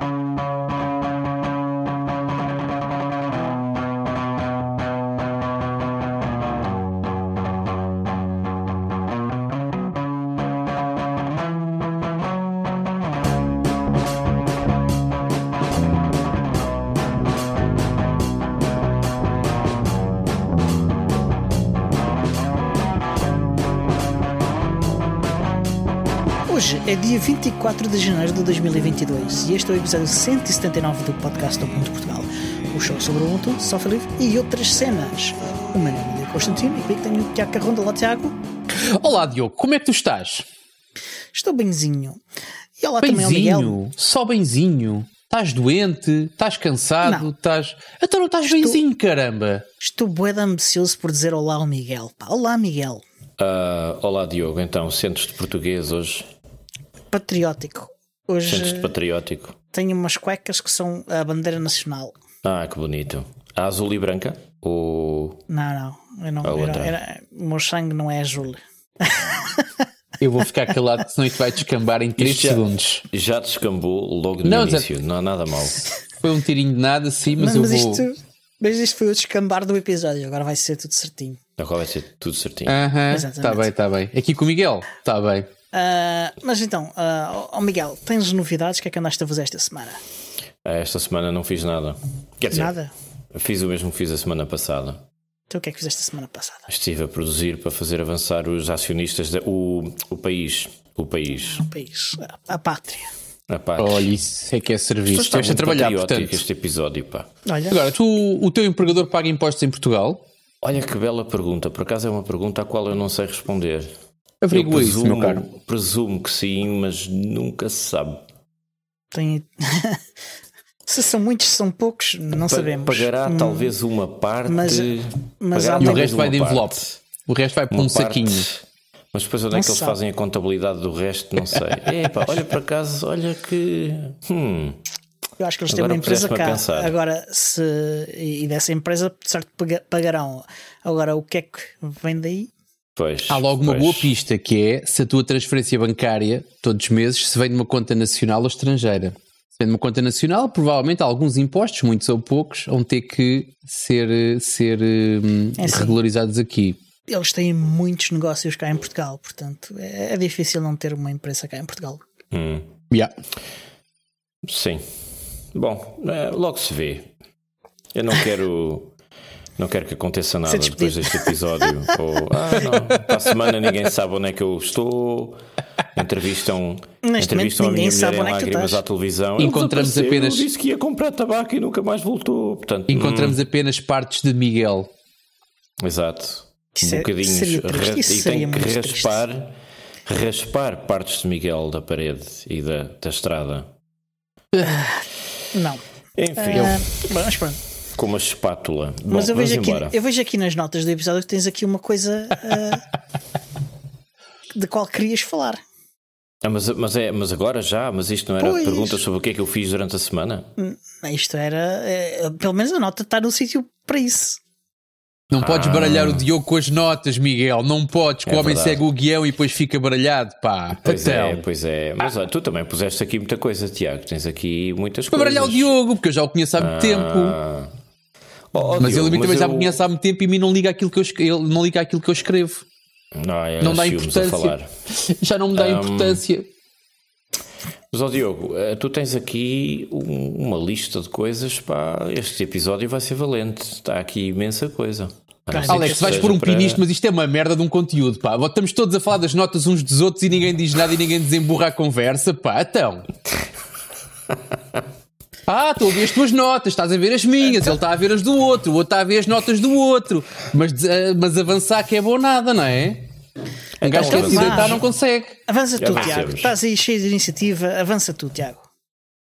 Hoje é dia 24 de janeiro de 2022 e este é o episódio 179 do podcast do Ponto Portugal. O show sobre o Ubuntu, software livre e outras cenas. O meu nome é Constantino e comigo tenho o Tiago Carronda. Olá, Tiago. Olá, Diogo, como é que tu estás? Estou benzinho. E olá também ao Miguel. Benzinho, só benzinho. Estás doente? Estás cansado? Não. Estás. Então não estás Estou- benzinho, caramba! Estou bué de ambicioso por dizer olá ao Miguel. Pá, olá, Miguel. Ah, olá Diogo, então, sentes-te português hoje? Patriótico. Hoje Sentes-te patriótico? tenho umas cuecas que são a bandeira nacional. Ah, que bonito. A azul e branca? Ou. Não, não. Eu não, eu era- o meu sangue não é azul. Eu vou ficar calado, senão isto vai descambar em 3 Isto já- segundos. Já descambou logo no Não, início, não há nada mal. Foi um tirinho de nada, sim, mas, Mas, eu mas vou. isto, mas isto foi o descambar do episódio. Agora vai ser tudo certinho. Agora vai ser tudo certinho. Aham, Exatamente. está bem, está bem. Aqui com o Miguel, está bem. Ah, mas então, ah, ó Miguel, tens novidades? O que é que andaste a fazer esta semana? Ah, Esta semana não fiz nada. Quer dizer, Nada? fiz o mesmo que fiz a semana passada. Então o que é que fizeste a semana passada? Estive a produzir para fazer avançar os acionistas, da, o, o país. O país. O país, a, a pátria. A parte. Olha, isso é que é serviço. Está Estiveste a trabalhar, portanto. este episódio, pá. Olha, Agora, tu, o teu empregador paga impostos em Portugal? Olha que bela pergunta. Por acaso é uma pergunta à qual eu não sei responder. Averigua Eu isso, meu presumo- caro. Presumo que sim, mas nunca se sabe. tem. se são muitos, se são poucos, não Pa- sabemos. Pagará Hum, talvez uma parte. mas- mas pagará E o resto vai de envelope. parte. O resto vai para Uma um parte, saquinho. Mas depois onde Não é que se eles sabe. fazem a contabilidade do resto? Não sei. Epá, olha por acaso, olha que. Hum, Eu acho que eles têm Agora uma empresa cá. pensar. Agora, se. E dessa empresa, de certo, paga- pagarão. Agora, o que é que vem daí? Pois. Há logo uma pois. boa pista que é se a tua transferência bancária, todos os meses, se vem de uma conta nacional ou estrangeira. Se vem de uma conta nacional, provavelmente alguns impostos, muitos ou poucos, vão ter que ser, ser hum, É assim. regularizados aqui. Eles têm muitos negócios cá em Portugal, portanto, é, é difícil não ter uma empresa cá em Portugal. Hum, Yeah. sim. Bom, eh, logo se vê. Eu não quero. Não quero que aconteça nada depois deste episódio. Ou, ah, não, para a semana ninguém sabe onde é que eu estou. Entrevistam, Neste entrevistam a minha mulher em é lágrimas à televisão. Ele Encontramos apenas- Disse que ia comprar tabaco e nunca mais voltou. Portanto, Encontramos apenas partes de Miguel. hum, exato. Isso Bocadinhos. ra- isso e tem que triste. raspar, raspar partes de Miguel da parede e da, da estrada. Não. Enfim, Ah, bom, mas pronto. Com uma espátula. Bom, Mas eu vejo, aqui, eu vejo aqui nas notas do episódio que tens aqui uma coisa ah, de qual querias falar. Ah, mas, mas, é, mas agora já? Mas isto não era Pois. perguntas sobre o que é que eu fiz durante a semana? Isto era. eh, pelo menos a nota está no sítio para isso. Não podes Ah. baralhar o Diogo com as notas, Miguel. Não podes, que É o homem verdade. segue o guião e depois fica baralhado, pá. Pois é, Então, pois é. Mas olha, tu também puseste aqui muita coisa, Tiago. Tens aqui muitas Para coisas. baralhar o Diogo, porque eu já o conheço há muito tempo. Oh, oh, Mas Diogo, ele mim também já eu- me conhece há muito tempo e a mim não liga aquilo que eu, ele não liga aquilo que eu escrevo. Não, é Não dá importância. falar. Já não me dá Um, importância. Mas, ó Diogo, eh, tu tens aqui um- uma lista de coisas, pá, este episódio vai ser valente. Está aqui imensa coisa. Ser Alex, vais pôr um para- pinisto, mas isto é uma merda de um conteúdo, pá. Estamos todos a falar das notas uns dos outros e ninguém diz nada e ninguém desemburra a conversa, pá. Então. Ah, estou a ver as tuas notas, estás a ver as minhas, ele está a ver as do outro, o outro está a ver as notas do outro. Mas, eh, mas avançar que é bom nada, não é? Um gajo Então quer se vá. deitar não consegue. Avança tu. Tiago. Estás aí cheio de iniciativa. Avança tu, Tiago.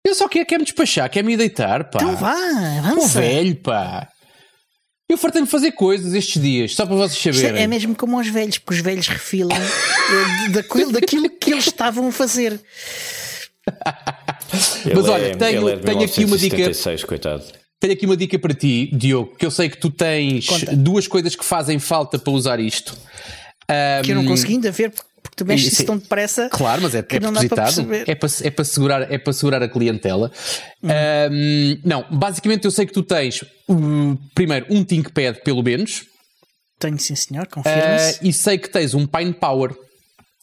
Eu só quero, quer me despachar, quer me deitar, pá. Então vá, Pô, avança. velho, pá. Eu fartei-me fazer coisas estes dias, só para vocês Isto saberem. é, é mesmo como aos velhos, porque os velhos refilam eh, daquilo, daquilo que eles estavam a fazer. Mas olha, é- tenho- é tenho aqui uma dica. 1976, coitado. Tenho aqui uma dica para ti, Diogo, que eu sei que tu tens Conta. duas coisas que fazem falta para usar isto. Que eu não consegui ainda ver, porque porque tu mexes isso tão depressa. Claro, mas é, é propositado. Para é, para, é, para segurar, é para segurar a clientela. Hum. Um, não, basicamente eu sei que tu tens um, primeiro um ThinkPad, pelo menos. Tenho sim, senhor, confirma-se. Uh, e sei que tens um Pine Power.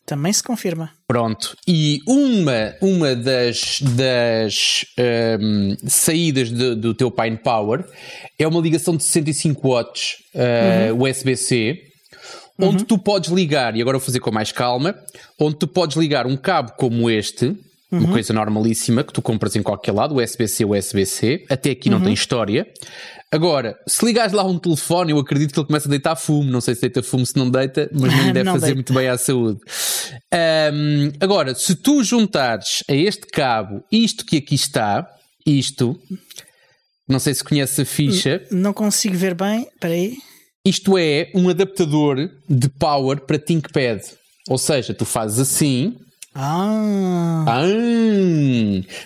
Também se confirma. Pronto. E uma, uma das, das um, saídas de, do teu Pine Power é uma ligação de 65 watts uh, uhum. USB-C, onde uhum. tu podes ligar, e agora vou fazer com mais calma, onde tu podes ligar um cabo como este, uhum. uma coisa normalíssima que tu compras em qualquer lado, USB-C, USB-C, até aqui não uhum. tem história. Agora, se ligares lá um telefone, eu acredito que ele começa a deitar fumo. Não sei se deita fumo, se não deita, mas não deve não fazer deita. muito bem à saúde. Um, agora, se tu juntares a este cabo isto que aqui está, isto, não sei se conheces a ficha. Não consigo ver bem, espera aí. Isto é um adaptador de power para ThinkPad. Ou seja, tu fazes assim, ah. ah.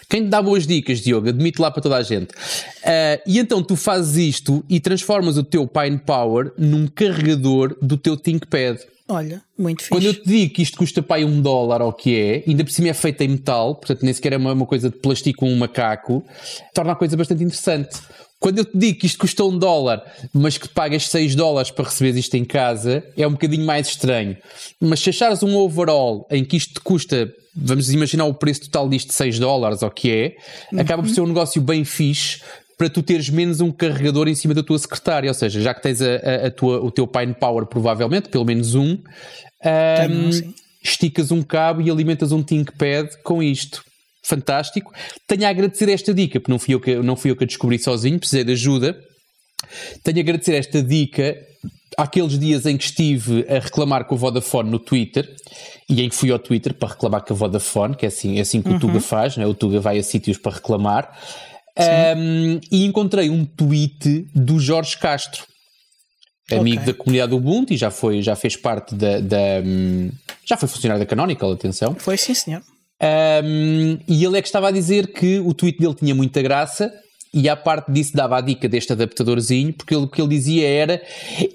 Quem te dá boas dicas, Diogo? Admite lá para toda a gente. Uh, e então tu fazes isto e transformas o teu Pine Power num carregador do teu ThinkPad. Olha, muito fixe. Quando eu te digo que isto custa pai um dólar ou o que é, ainda por cima é feito em metal, portanto nem sequer é uma, uma coisa de plástico com um macaco, torna a coisa bastante interessante. Quando eu te digo que isto custa um dólar, mas que pagas 6 dólares para receber isto em casa, é um bocadinho mais estranho. Mas se achares um overall em que isto te custa, vamos imaginar o preço total disto de 6 dólares, ou que é, uhum. acaba por ser um negócio bem fixe para tu teres menos um carregador em cima da tua secretária. Ou seja, já que tens a, a, a tua, o teu Pine Power, provavelmente, pelo menos um, um esticas um cabo e alimentas um ThinkPad com isto fantástico. Tenho a agradecer esta dica, porque não fui eu que, não fui eu que a descobri sozinho, precisei de ajuda. Tenho a agradecer esta dica àqueles dias em que estive a reclamar com o Vodafone no Twitter e em que fui ao Twitter para reclamar com a Vodafone, que é assim, é assim que uhum. o Tuga faz, né? o Tuga vai a sítios para reclamar. Um, e encontrei um tweet do Jorge Castro, amigo okay. da comunidade Ubuntu e já foi, já fez parte da, da hum, já foi funcionário da Canonical, atenção. Foi sim, senhor. Um, e ele é que estava a dizer que o tweet dele tinha muita graça e à parte disso dava a dica deste adaptadorzinho, porque ele, o que ele dizia era: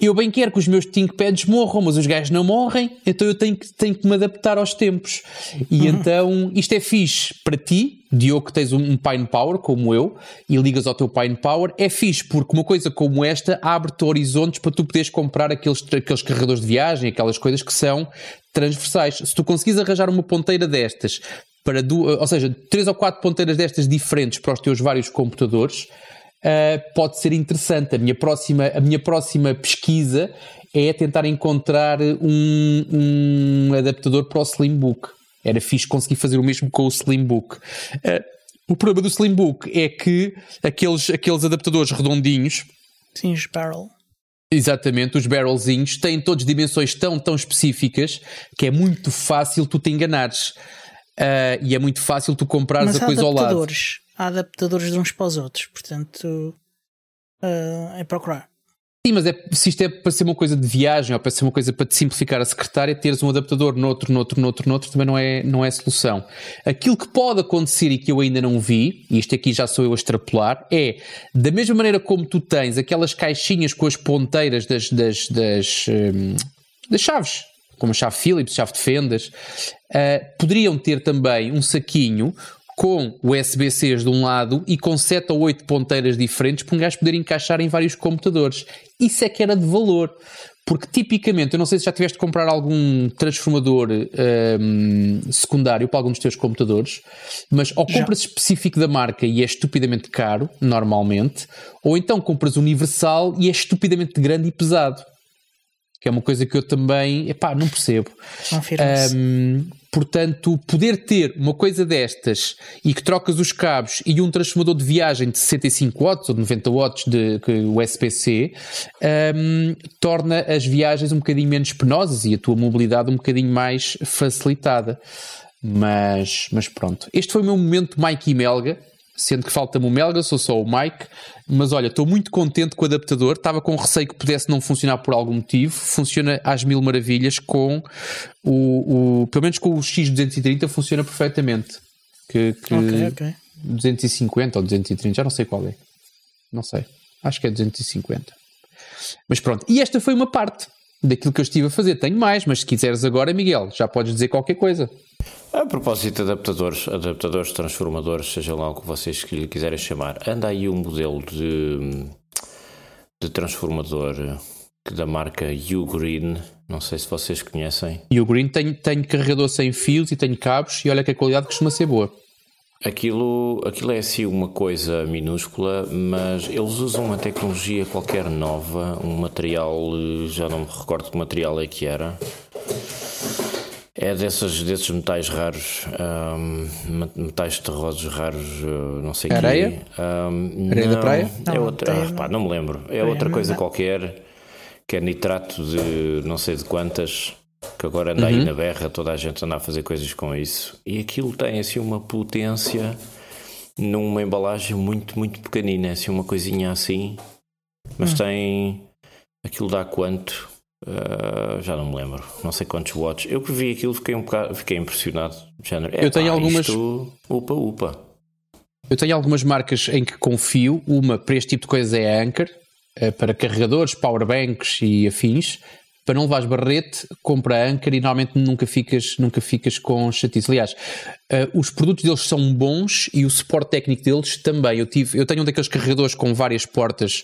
Eu bem quero que os meus ThinkPads morram, mas os gajos não morrem, então eu tenho que, tenho que me adaptar aos tempos. E uhum. então isto é fixe para ti, Diogo, que tens um Pine Power como eu e ligas ao teu Pine Power, é fixe porque uma coisa como esta abre-te horizontes para tu poderes comprar aqueles, aqueles carregadores de viagem, aquelas coisas que são transversais. Se tu conseguires arranjar uma ponteira destas para ou seja, três ou quatro ponteiras destas diferentes para os teus vários computadores, uh, pode ser interessante. A minha próxima, a minha próxima pesquisa é tentar encontrar um, um adaptador para o Slimbook. Era fixe conseguir fazer o mesmo com o Slimbook. Uh, o problema do Slimbook é que aqueles, aqueles adaptadores redondinhos. Sim, os barrel. Exatamente, os barrelzinhos têm todas dimensões tão, tão específicas que é muito fácil tu te enganares. Uh, e é muito fácil tu comprares a coisa ao lado. Há adaptadores de uns para os outros, portanto uh, é procurar. Sim, mas é, se isto é para ser uma coisa de viagem ou para ser uma coisa para te simplificar a secretária, teres um adaptador noutro, noutro, noutro, noutro também não é, não é solução. Aquilo que pode acontecer e que eu ainda não vi, e isto aqui já sou eu a extrapolar, é da mesma maneira como tu tens aquelas caixinhas com as ponteiras das, das, das, hum, das chaves, como a chave Philips, chave de fendas, uh, poderiam ter também um saquinho com USB-Cs de um lado e com 7 ou 8 ponteiras diferentes para um gajo poder encaixar em vários computadores. Isso é que era de valor. Porque tipicamente, eu não sei se já tiveste de comprar algum transformador um, secundário para algum dos teus computadores, mas ou compras já. específico da marca e é estupidamente caro, normalmente, ou então compras universal e é estupidamente grande e pesado que é uma coisa que eu também, epá, não percebo. Um, portanto, poder ter uma coisa destas e que trocas os cabos e um transformador de viagem de 65 watts ou de 90 watts de, USB-C um, torna as viagens um bocadinho menos penosas e a tua mobilidade um bocadinho mais facilitada. Mas, mas pronto, este foi o meu momento Mike e Melga sendo que falta-me o Melga, sou só o Mike, mas olha, estou muito contente com o adaptador, estava com receio que pudesse não funcionar por algum motivo, funciona às mil maravilhas com o, o pelo menos com o X230 funciona perfeitamente. Que, que ok, ok. 250 ou 230, já não sei qual é. Não sei. Acho que é 250. Mas pronto, e esta foi uma parte. Daquilo que eu estive a fazer. Tenho mais, mas se quiseres agora, Miguel, já podes dizer qualquer coisa. A propósito de adaptadores, adaptadores, transformadores, seja lá o que vocês quiserem chamar, anda aí um modelo de, de transformador da marca Ugreen, não sei se vocês conhecem. Ugreen tem, tem carregador sem fios e tem cabos e olha que a qualidade costuma ser boa. Aquilo, aquilo é assim uma coisa minúscula, mas eles usam uma tecnologia qualquer nova, um material, já não me recordo que material é que era. É desses, desses metais raros, um, metais terrosos raros, uh, não sei o Areia? Um, Areia não, da praia? É Não, outra, tem- ah, pá, não me lembro. É outra coisa qualquer, que é nitrato de não sei de quantas, que agora anda aí na berra, toda a gente anda a fazer coisas com isso. E aquilo tem assim uma potência numa embalagem muito, muito pequenina, assim uma coisinha assim, mas tem. Aquilo dá quanto? Ah, já não me lembro, não sei quantos watts. Eu que vi aquilo fiquei um bocado, fiquei impressionado. Género, Eu tenho "Epá, algumas- isto, upa, upa. Eu tenho algumas marcas em que confio. Uma para este tipo de coisa é a Anchor, eh, para carregadores, powerbanks e afins. Para não levares barrete, compra a Anchor e normalmente nunca ficas, nunca ficas com chatice. Aliás, eh, os produtos deles são bons e o suporte técnico deles também. Eu, tive, eu tenho um daqueles carregadores com várias portas,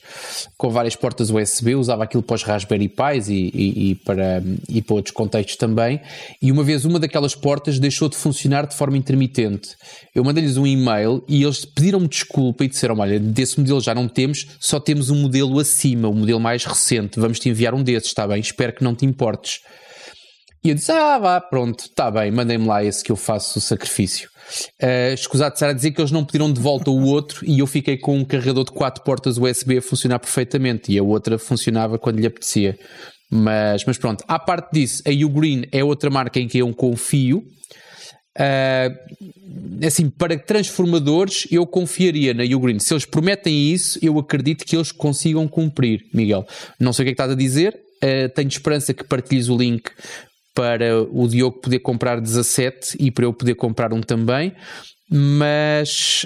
com várias portas USB, usava aquilo para os Raspberry Pis e, e- e para, e para outros contextos também. E uma vez uma daquelas portas deixou de funcionar de forma intermitente. Eu mandei-lhes um e-mail e eles pediram-me desculpa e disseram: Olha, desse modelo já não temos, só temos um modelo acima, o modelo mais recente. Vamos te enviar um desses, está bem? Espero que não te importes. E eu disse: Ah, vá, pronto, está bem, mandem-me lá esse que eu faço o sacrifício. Uh, escusado de estar a dizer que eles não pediram de volta o outro e eu fiquei com um carregador de quatro portas USB a funcionar perfeitamente e a outra funcionava quando lhe apetecia. Mas, mas pronto, à parte disso, a Ugreen é outra marca em que eu confio. Uh, assim, para transformadores, eu confiaria na Ugreen. Se eles prometem isso, eu acredito que eles consigam cumprir, Miguel. Não sei o que é que estás a dizer, uh, tenho esperança que partilhes o link para o Diogo poder comprar 17 e para eu poder comprar um também. Mas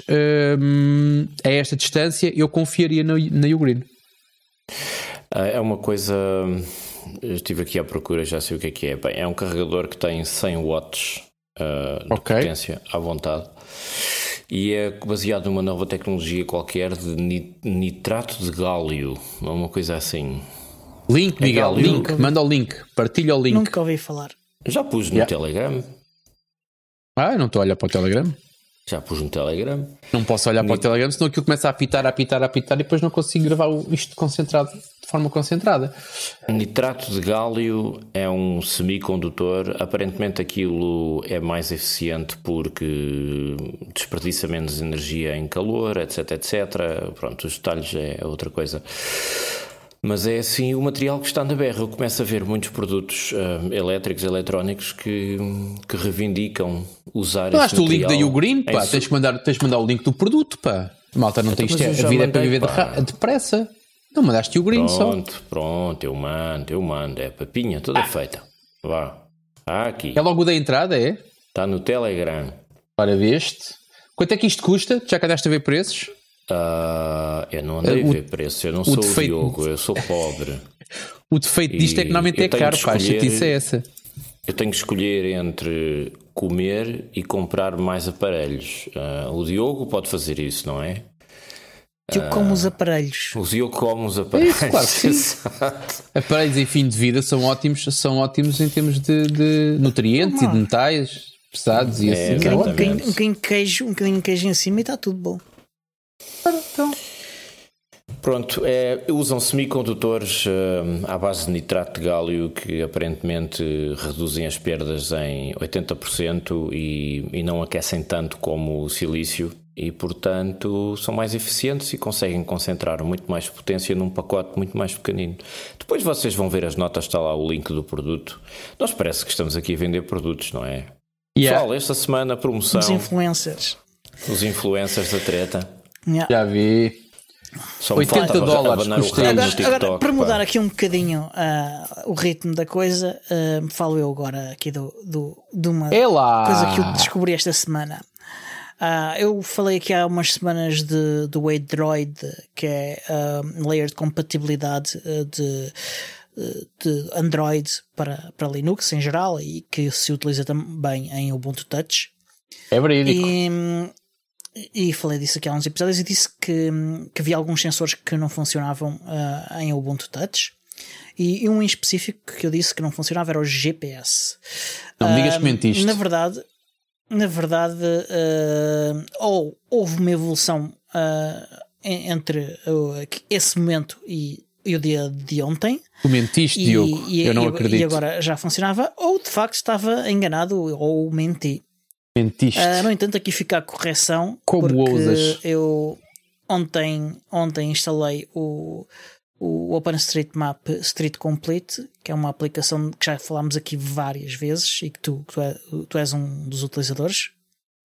hum, a esta distância eu confiaria na, na Ugreen. Ah, É uma coisa. Eu estive aqui à procura, já sei o que é que é. Bem, é um carregador que tem 100 watts ah, de Ok. potência à vontade e é baseado numa nova tecnologia qualquer de ni- nitrato de gálio, uma coisa assim. Link, Miguel, link, manda o link, partilha o link. Nunca ouvi falar. Já pus no Yeah. Telegram. Ah, eu não estou a olhar para o Telegram. Já pus no Telegram. Não posso olhar para o Telegram, senão aquilo começa a apitar, a apitar, a apitar e depois não consigo gravar isto concentrado, de forma concentrada. Nitrato de gálio é um semicondutor. Aparentemente aquilo é mais eficiente porque desperdiça menos energia em calor, etc, etc. Pronto, os detalhes é outra coisa. Mas é assim o material que está na berra. Eu começo a ver muitos produtos ah, elétricos, eletrónicos que, que reivindicam usar Mandaste esse o link da material Ugreen, pá, su- tens que, mandar, tens que mandar o link do produto, pá. Malta, não Então, mas é, a vida é para viver de- depressa. Não mandaste o Green só. Pronto, pronto, eu mando, eu mando. É papinha toda feita. Vá. Ah, aqui. É logo da entrada, é? Está no Telegram. Ora, veste. Quanto é que isto custa? Já que andaste a ver preços? Ah, eu não andei O- a ver preço, eu não sou o defeito- Diogo, eu sou pobre. O defeito disto é que normalmente é caro, pá. A chatice é essa. Eu tenho que escolher entre comer e comprar mais aparelhos. Ah, o Diogo pode fazer isso, não é? Eu como os aparelhos. O Diogo come os aparelhos. claro que sim. Aparelhos em fim de vida são ótimos, são ótimos em termos de, de nutrientes e de metais pesados e assim. É, Um bocadinho, um bocadinho- um bocadinho de queijo, um bocadinho de queijo em cima e está tudo bom. Pronto, é, usam semicondutores ah, à base de nitrato de gálio que aparentemente reduzem as perdas em 80% e, e não aquecem tanto como o silício e, portanto, são mais eficientes e conseguem concentrar muito mais potência num pacote muito mais pequenino. Depois vocês vão ver as notas, está lá o link do produto. Nós parece que estamos aqui a vender produtos, não é? Yeah, Pessoal, esta semana a promoção, Os influencers. os influencers da treta. Yeah. já vi. Só me 80 falta dólares custa Agora, TikTok. agora, para pá. mudar aqui um bocadinho ah, o ritmo da coisa, ah, falo eu agora aqui do, do, de uma É coisa que eu descobri esta semana. Ah, eu falei aqui há umas semanas de, do Wade Droid, que é um layer de compatibilidade de, de Android para, para Linux em geral e que se utiliza também em Ubuntu Touch. É verídico. E, e falei disso aqui há uns episódios e disse que, que havia alguns sensores que não funcionavam uh, em Ubuntu Touch. E, e, um em específico que eu disse que não funcionava era o GPS. Não me digas que mentiste. Na verdade, na verdade, uh, ou houve uma evolução uh, entre esse momento e, e, o dia de ontem. Tu mentiste, e, Diogo. Eu não acredito. E agora já funcionava, ou de facto estava enganado ou menti. Mentiste. no entanto, aqui fica a correção. Como porque ousas? Eu ontem, ontem instalei o o OpenStreetMap Street Complete, que é uma aplicação que já falámos aqui várias vezes e que tu, tu, é, tu és um dos utilizadores.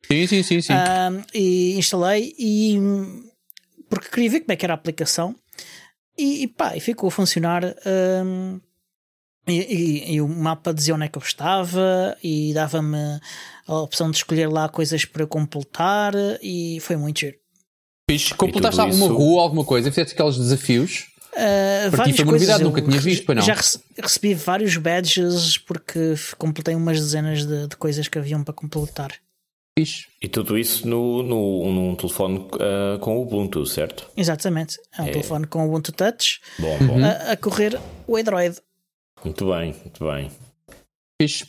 Sim, sim, sim, sim. Um, e instalei e porque queria ver como é que era a aplicação e, e pá, e ficou a funcionar. Um, e, e, e, o mapa dizia onde é que eu estava e dava-me a opção de escolher lá coisas para completar e foi muito giro. Fiz, completaste alguma isso... rua, alguma coisa? Fizeste aqueles desafios? Uh, Para ti foi uma novidade, nunca tinha visto, para não? Já recebi vários badges porque completei umas dezenas de, de coisas que haviam para completar. Fixe. E tudo isso no, no, num telefone uh, com o Ubuntu, certo? Exatamente. É um é. telefone com o Ubuntu Touch bom, bom. A, a, correr o Android. Muito bem, muito bem. Fixe.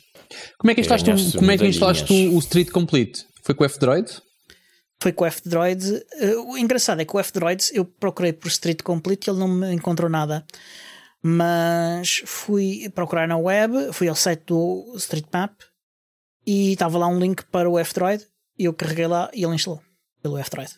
Como é que instalaste, é, como é que instalaste o, Street Complete? Foi com o F-Droid? foi com o F-Droid. Uh, o engraçado é que o F-Droid eu procurei por Street Complete e ele não me encontrou nada. Mas fui procurar na web, fui ao site do Street Map e estava lá um link para o F-Droid e eu carreguei lá e ele instalou pelo F-Droid.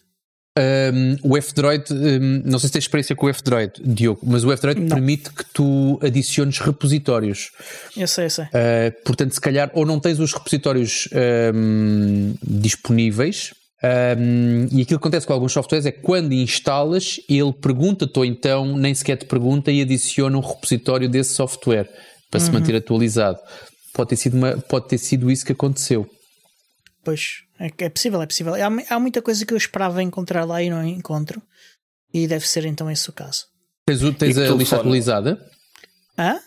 Um, o F-Droid, um, não sei se tens experiência com o F-Droid, Diogo, mas o F-Droid permite que tu adiciones repositórios. Eu sei, eu sei. Uh, portanto, se calhar, ou não tens os repositórios um, disponíveis, um, e aquilo que acontece com alguns softwares é que quando instalas, ele pergunta-te ou então nem sequer te pergunta e adiciona um repositório desse software para uhum. se manter atualizado. Pode ter, sido uma, pode ter sido isso que aconteceu. Pois, é, é possível, é possível. Há, há, muita coisa que eu esperava encontrar lá e não encontro. E deve ser então esse o caso. Tens, tens a lista atualizada? Hã?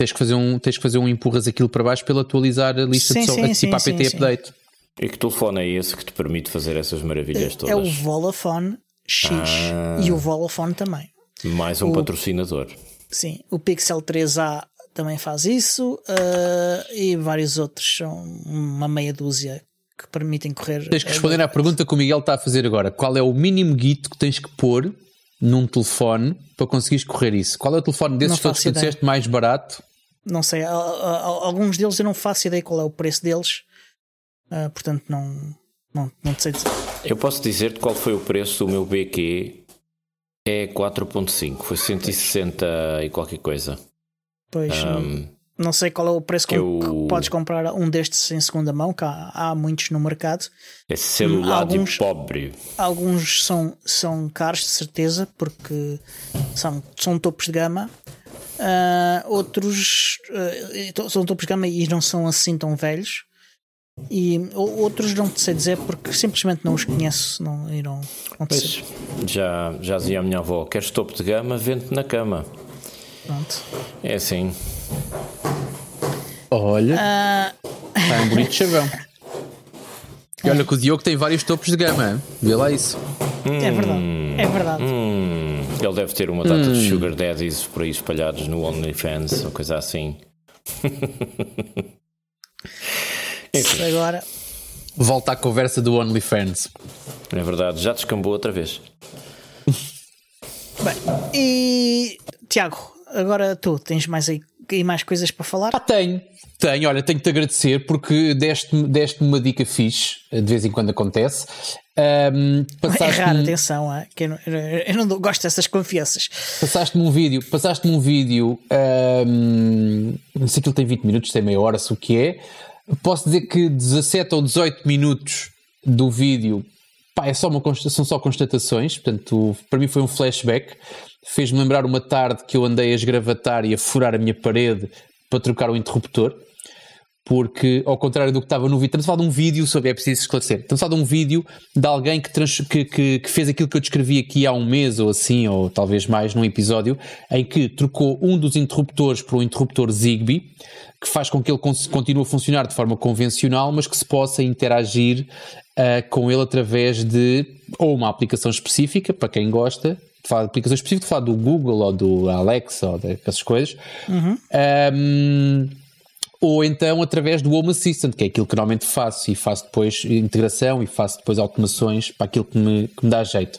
Tens que, fazer um, tens que fazer um empurras aquilo para baixo pela atualizar a lista sim, de software, tipo sim, APT sim, update. E que telefone é esse que te permite fazer essas maravilhas todas? É o Volafone X ah, e o Volafone também. Mais um o, patrocinador. Sim, o Pixel 3A também faz isso uh, e vários outros, são uma meia dúzia que permitem correr. Tens que responder à pergunta que o Miguel está a fazer agora: qual é o mínimo guito que tens que pôr num telefone para conseguires correr isso? Qual é o telefone desses todos que tu disseste mais barato? Não sei, alguns deles eu não faço ideia qual é o preço deles Uh, portanto, não, não, não sei dizer. Eu posso dizer-te qual foi o preço do meu BQ é 4.5, foi 160 pois. e qualquer coisa. Pois, um, não sei qual é o preço que, eu... que, podes comprar um destes em segunda mão, que há, há muitos no mercado. É celular alguns, de pobre. Alguns são, são caros, de certeza, porque são, são topos de gama. Uh, outros uh, são topos de gama e não são assim tão velhos. E outros não te sei dizer porque simplesmente não os conheço, não irão acontecer. Pois, já, já dizia a minha avó: queres topo de gama, vente na cama. Pronto. É assim. Olha, uh... está um bonito chavão. E olha que o Diogo tem vários topos de gama, vê lá isso. Hum, é verdade, é verdade. Hum, ele deve ter uma data hum. de Sugar Daddies por aí espalhados no OnlyFans ou coisa assim. Enfim. Agora. Volta à conversa do OnlyFans. É verdade, já descambou outra vez. Bem, e Tiago, agora tu tens mais aí mais coisas para falar? Ah, tenho, tenho, olha, tenho-te agradecer porque deste-me deste uma dica fixe, de vez em quando acontece. Um, é raro, atenção, é? que eu, não, eu não gosto dessas confianças. Passaste-me um vídeo, passaste-me um vídeo, um, não sei que ele tem 20 minutos, tem meia hora, se o que é, Posso dizer que 17 ou 18 minutos do vídeo pá, é só uma, são só constatações, portanto, para mim foi um flashback. Fez-me lembrar uma tarde que eu andei a esgravatar e a furar a minha parede para trocar o interruptor. porque, ao contrário do que estava no vídeo, estamos a falar de um vídeo sobre. É preciso esclarecer. Estamos a falar de um vídeo de alguém que, trans, que, que, que, fez aquilo que eu descrevi aqui há um mês ou assim, ou talvez mais num episódio, em que trocou um dos interruptores por um interruptor Zigbee, que faz com que ele continue a funcionar de forma convencional, mas que se possa interagir uh, com ele através de ou uma aplicação específica, para quem gosta, falar de aplicação específica, de falar do Google ou do Alexa ou dessas coisas. Uhum. Um, ou então através do Home Assistant, que é aquilo que normalmente faço, e faço depois integração e faço depois automações para aquilo que me, que me dá jeito.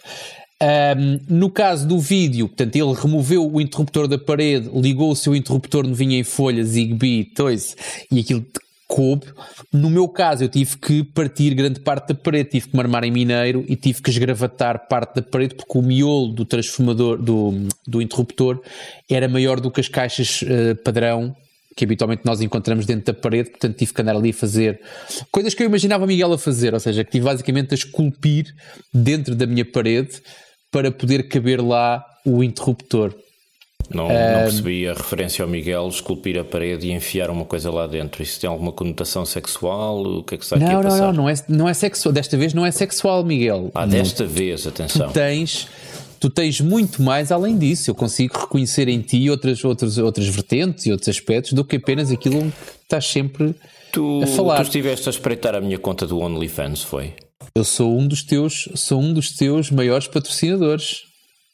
Um, no caso do vídeo, portanto, ele removeu o interruptor da parede, ligou o seu interruptor no vinha em folha Zigbee, toise, e aquilo coube. No meu caso, eu tive que partir grande parte da parede, tive que marmar em mineiro e tive que esgravatar parte da parede porque o miolo do transformador, do, do interruptor, era maior do que as caixas uh, padrão que habitualmente nós encontramos dentro da parede, portanto tive que andar ali a fazer coisas que eu imaginava Miguel a fazer, ou seja, que tive basicamente a esculpir dentro da minha parede para poder caber lá o interruptor. Não, não percebi a referência ao Miguel, esculpir a parede e enfiar uma coisa lá dentro. Isso tem alguma conotação sexual? O que é que está não, aqui a passar? Não, não, não é, não é sexual. Desta vez não é sexual, Miguel. Ah, desta não. vez, atenção. Tu tens tu tens muito mais além disso. Eu consigo reconhecer em ti outras, outras, outras vertentes e outros aspectos do que apenas aquilo que estás sempre tu, a falar. Tu estiveste a espreitar a minha conta do OnlyFans, foi? Eu sou um dos teus, sou um dos teus maiores patrocinadores.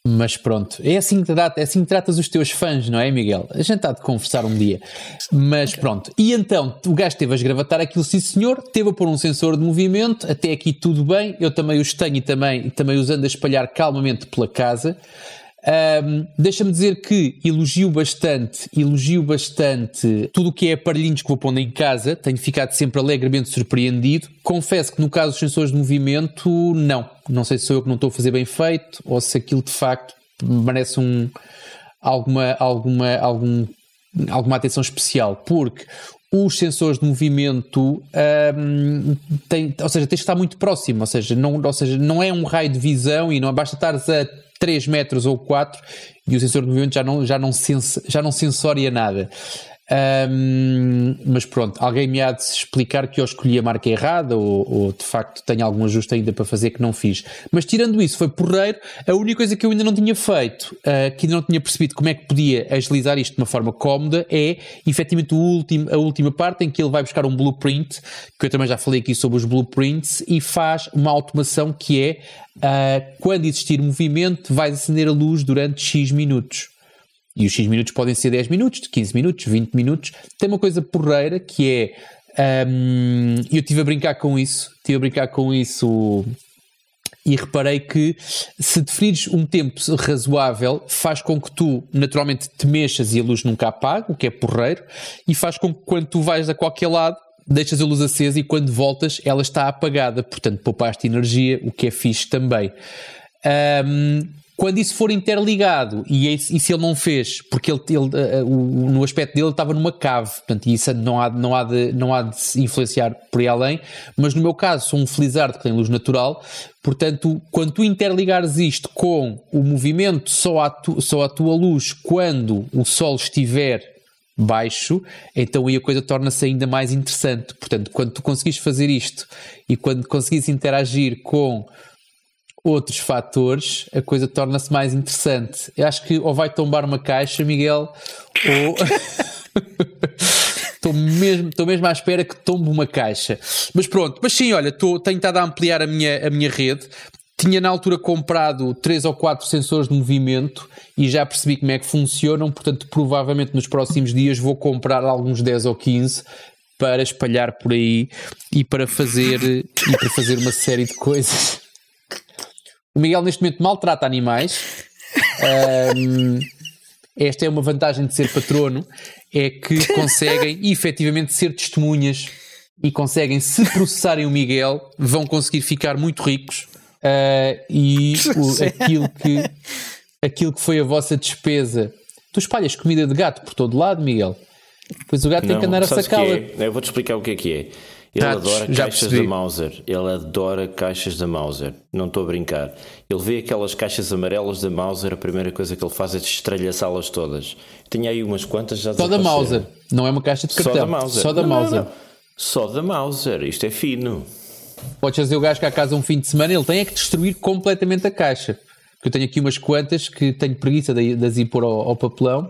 Mas pronto, é assim, que trata, é assim que tratas os teus fãs, não é, Miguel? A gente há de conversar um dia. Mas okay. pronto. E então, o gajo teve a esgravatar aquilo, sim senhor, teve a pôr um sensor de movimento, até aqui tudo bem. Eu também os tenho e também, também os ando a espalhar calmamente pela casa. Um, Deixa-me dizer que elogio bastante, elogio bastante tudo o que é aparelhinhos que vou pondo em casa, tenho ficado sempre alegremente surpreendido. Confesso que no caso dos sensores de movimento, não. Não sei se sou eu que não estou a fazer bem feito ou se aquilo de facto merece um, alguma, alguma, algum, alguma atenção especial, porque os sensores de movimento um, tem, ou seja, tens que estar muito próximo, ou seja, não, ou seja, não é um raio de visão e não basta estares a 3 metros ou 4 e o sensor de movimento já não, já não, sens, já não sensoria nada. Um, mas pronto, alguém me há de explicar que eu escolhi a marca errada ou, ou, de facto tenho algum ajuste ainda para fazer que não fiz. Mas tirando isso, foi porreiro. A única coisa que eu ainda não tinha feito, uh, que ainda não tinha percebido como é que podia agilizar isto de uma forma cómoda, é efetivamente o último, a última parte em que ele vai buscar um blueprint, que eu também já falei aqui sobre os blueprints, e faz uma automação que é uh, quando existir movimento, vai acender a luz durante X minutos. E os X minutos podem ser 10 minutos, 15 minutos, 20 minutos. Tem uma coisa porreira que é. Um, eu estive a brincar com isso, estive a brincar com isso e reparei que se definires um tempo razoável, faz com que tu naturalmente te mexas e a luz nunca apague, o que é porreiro, e faz com que quando tu vais a qualquer lado, deixas a luz acesa e quando voltas ela está apagada, portanto poupaste energia, o que é fixe também. Um, quando isso for interligado, e, e se ele não fez, porque ele, ele uh, uh, no aspecto dele ele estava numa cave, portanto, isso não há, não, há de, não há de influenciar por aí além, mas no meu caso sou um felizardo que tem luz natural, portanto, quando tu interligares isto com o movimento só à, tu, só à tua luz quando o sol estiver baixo, então aí a coisa torna-se ainda mais interessante. Portanto, quando tu conseguis fazer isto e quando conseguis interagir com outros fatores, a coisa torna-se mais interessante. Eu acho que ou vai tombar uma caixa, Miguel, ou. Estou mesmo, estou mesmo à espera que tombe uma caixa. Mas pronto, mas sim, olha, estou, tenho estado a ampliar a minha, a minha rede. Tinha na altura comprado três ou quatro sensores de movimento e já percebi como é que funcionam, portanto, provavelmente nos próximos dias vou comprar alguns 10 ou 15 para espalhar por aí e para fazer, e para fazer uma série de coisas. O Miguel neste momento maltrata animais. Um, esta é uma vantagem de ser patrono, é que conseguem efetivamente ser testemunhas e conseguem, se processarem o Miguel, vão conseguir ficar muito ricos. Uh, e o, aquilo, que, aquilo que foi a vossa despesa. Tu espalhas comida de gato por todo lado, Miguel. Pois o gato Não, tem que andar a sacá-la. É? Eu vou-te explicar o que é que é. Ele adora caixas da Mauser. Ele adora caixas da Mauser. Não estou a brincar. Ele vê aquelas caixas amarelas da Mauser, a primeira coisa que ele faz é destralhaçá-las todas. Tinha aí umas quantas já Só da Mauser. Não é uma caixa de cartão. Só da Mauser. Só da não, Mauser. Não, não. Só da Mauser. Isto é fino. Podes fazer o gajo que à casa um fim de semana, ele tem é que destruir completamente a caixa. Porque eu tenho aqui umas quantas que tenho preguiça de, de as impor ao, ao papelão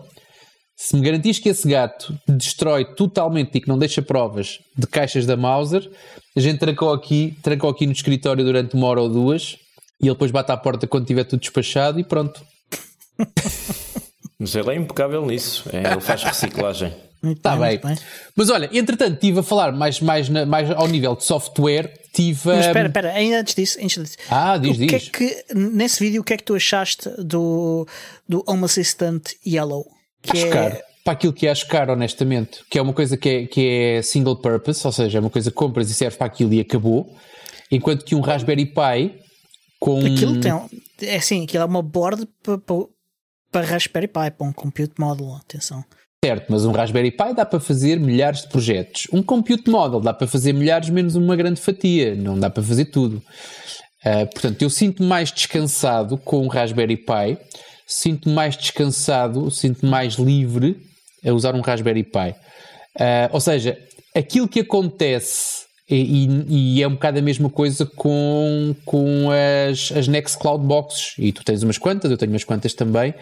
se me garantis que esse gato destrói totalmente e que não deixa provas de caixas da Mauser, a gente trancou aqui, trancou aqui no escritório durante uma hora ou duas e ele depois bate à porta quando tiver tudo despachado e pronto. Mas ele é impecável nisso, é, ele faz reciclagem. Está bem. bem. Mas olha, entretanto, estive a falar mais, mais, mais ao nível de software. Tive. Mas espera, espera, ainda antes disso, antes disso. Ah, diz, o diz. Que é que, nesse vídeo, o que é que tu achaste do, do Home Assistant Yellow? Que acho é... caro. Para aquilo que acho caro, honestamente. Que é uma coisa que é, que é single purpose, ou seja, é uma coisa que compras e serve para aquilo e acabou. Enquanto que um Raspberry Pi com. Aquilo tem. É assim, aquilo é uma board para, para, para Raspberry Pi, para um compute model, atenção. Certo, mas um Raspberry Pi dá para fazer milhares de projetos. Um compute model dá para fazer milhares menos uma grande fatia, não dá para fazer tudo. Uh, portanto, eu sinto mais descansado com o Raspberry Pi sinto-me mais descansado, sinto-me mais livre a usar um Raspberry Pi. Uh, ou seja, aquilo que acontece, e, e, é um bocado a mesma coisa com, com as, as Nextcloud Boxes, e tu tens umas quantas, eu tenho umas quantas também.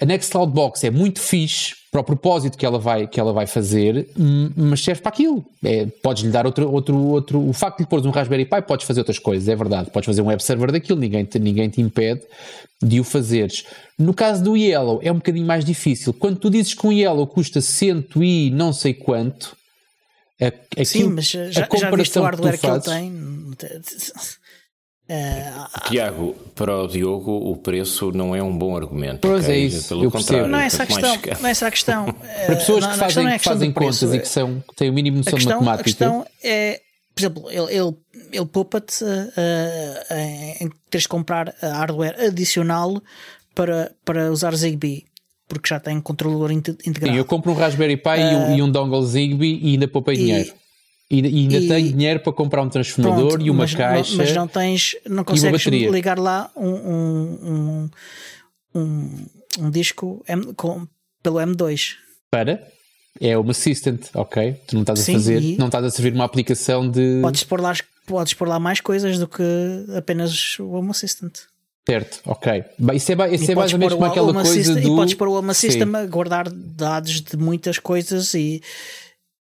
A Nextcloud Box é muito fixe para o propósito que ela vai, que ela vai fazer, mas serve para aquilo. É, podes lhe dar outro, outro, outro. O facto de lhe pôres um Raspberry Pi, podes fazer outras coisas, é verdade. Podes fazer um web server daquilo, ninguém te, ninguém te impede de o fazeres. No caso do Yellow, é um bocadinho mais difícil. Quando tu dizes que um Yellow custa cento e não sei quanto. Aquilo, Sim, mas já, já viste o hardware que, que ele tem? Uh, Tiago, para o Diogo, o preço não é um bom argumento. Pois okay? é isso, pelo contrário. Não é essa a questão. Não é essa a questão. para pessoas que fazem, é que fazem contas e que, são, que têm o mínimo noção questão, de matemática. A questão é, por exemplo, ele, ele, ele poupa-te uh, em teres de comprar hardware adicional para, para usar Zigbee. Porque já tem controlador integrado. Sim, eu compro um Raspberry Pi uh, e, um, e um dongle Zigbee e ainda poupei e, dinheiro. E, e ainda e, tenho dinheiro para comprar um transformador pronto, e uma mas, caixa. Mas não tens, não consegues ligar lá um, um, um, um disco M, com, pelo M2. Para? É uma Assistant, ok? Tu não estás Sim, a fazer, não estás a servir uma aplicação de. Podes pôr, lá, podes pôr lá mais coisas do que apenas o Home Assistant. Certo, ok. Isso é, isso é mais ou menos como aquela coisa system, do... E podes pôr o Home Assistant a guardar dados de muitas coisas e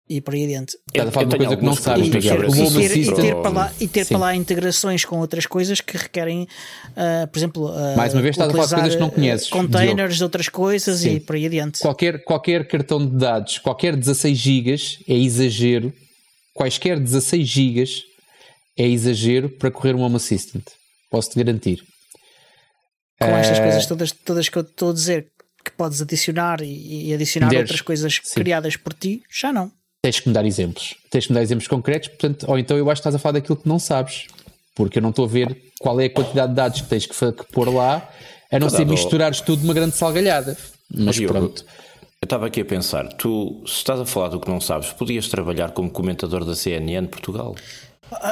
e por aí adiante. Estás a falar de uma coisa que não sabes, Miguel. E, ter, e ter, para lá, e ter para lá integrações com outras coisas que requerem, uh, por exemplo, uh, mais uma vez estás a falar de coisas que não conheces. Containers de outras coisas Sim. e por aí adiante. Qualquer, qualquer cartão de dados, qualquer 16 GB é exagero. Quaisquer 16 GB é exagero para correr um Home Assistant. Posso-te garantir. Com estas uh, coisas todas, todas que eu estou a dizer que podes adicionar e, e adicionar Deres, outras coisas sim. criadas por ti, já não tens que me dar exemplos. Tens que me dar exemplos concretos, portanto, ou então eu acho que estás a falar daquilo que não sabes, porque eu não estou a ver qual é a quantidade de dados que tens que, que pôr lá, a não ser misturares tudo numa grande salgalhada. Mas Diogo, pronto. Eu estava aqui a pensar, tu, se estás a falar do que não sabes, podias trabalhar como comentador da CNN Portugal?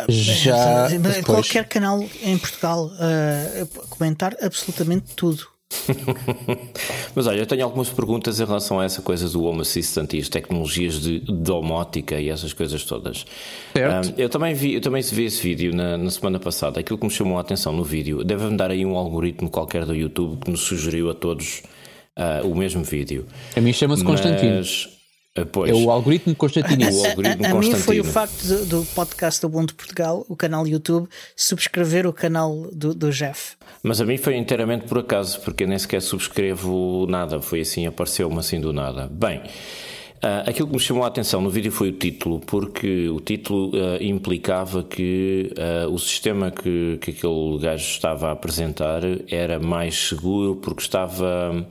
Já. Qualquer canal em Portugal uh, comentar absolutamente tudo. Mas olha, eu tenho algumas perguntas em relação a essa coisa do Home Assistant e as tecnologias de domótica e essas coisas todas. Um, eu, também vi, eu também vi esse vídeo na, na, semana passada. Aquilo que me chamou a atenção no vídeo, deve-me dar aí um algoritmo qualquer do YouTube que nos sugeriu a todos uh, o mesmo vídeo. A mim chama-se Constantino. Ah, pois. É o algoritmo Constantino. o algoritmo a, a, a mim foi o facto do, do podcast do Ubuntu Portugal, o canal YouTube, subscrever o canal do, do Jeff. Mas a mim foi inteiramente por acaso, porque eu nem sequer subscrevo nada. Foi assim, apareceu-me assim do nada. Bem. Uh, aquilo que me chamou a atenção no vídeo foi o título, porque o título uh, implicava que uh, o sistema que, que aquele gajo estava a apresentar era mais seguro porque estava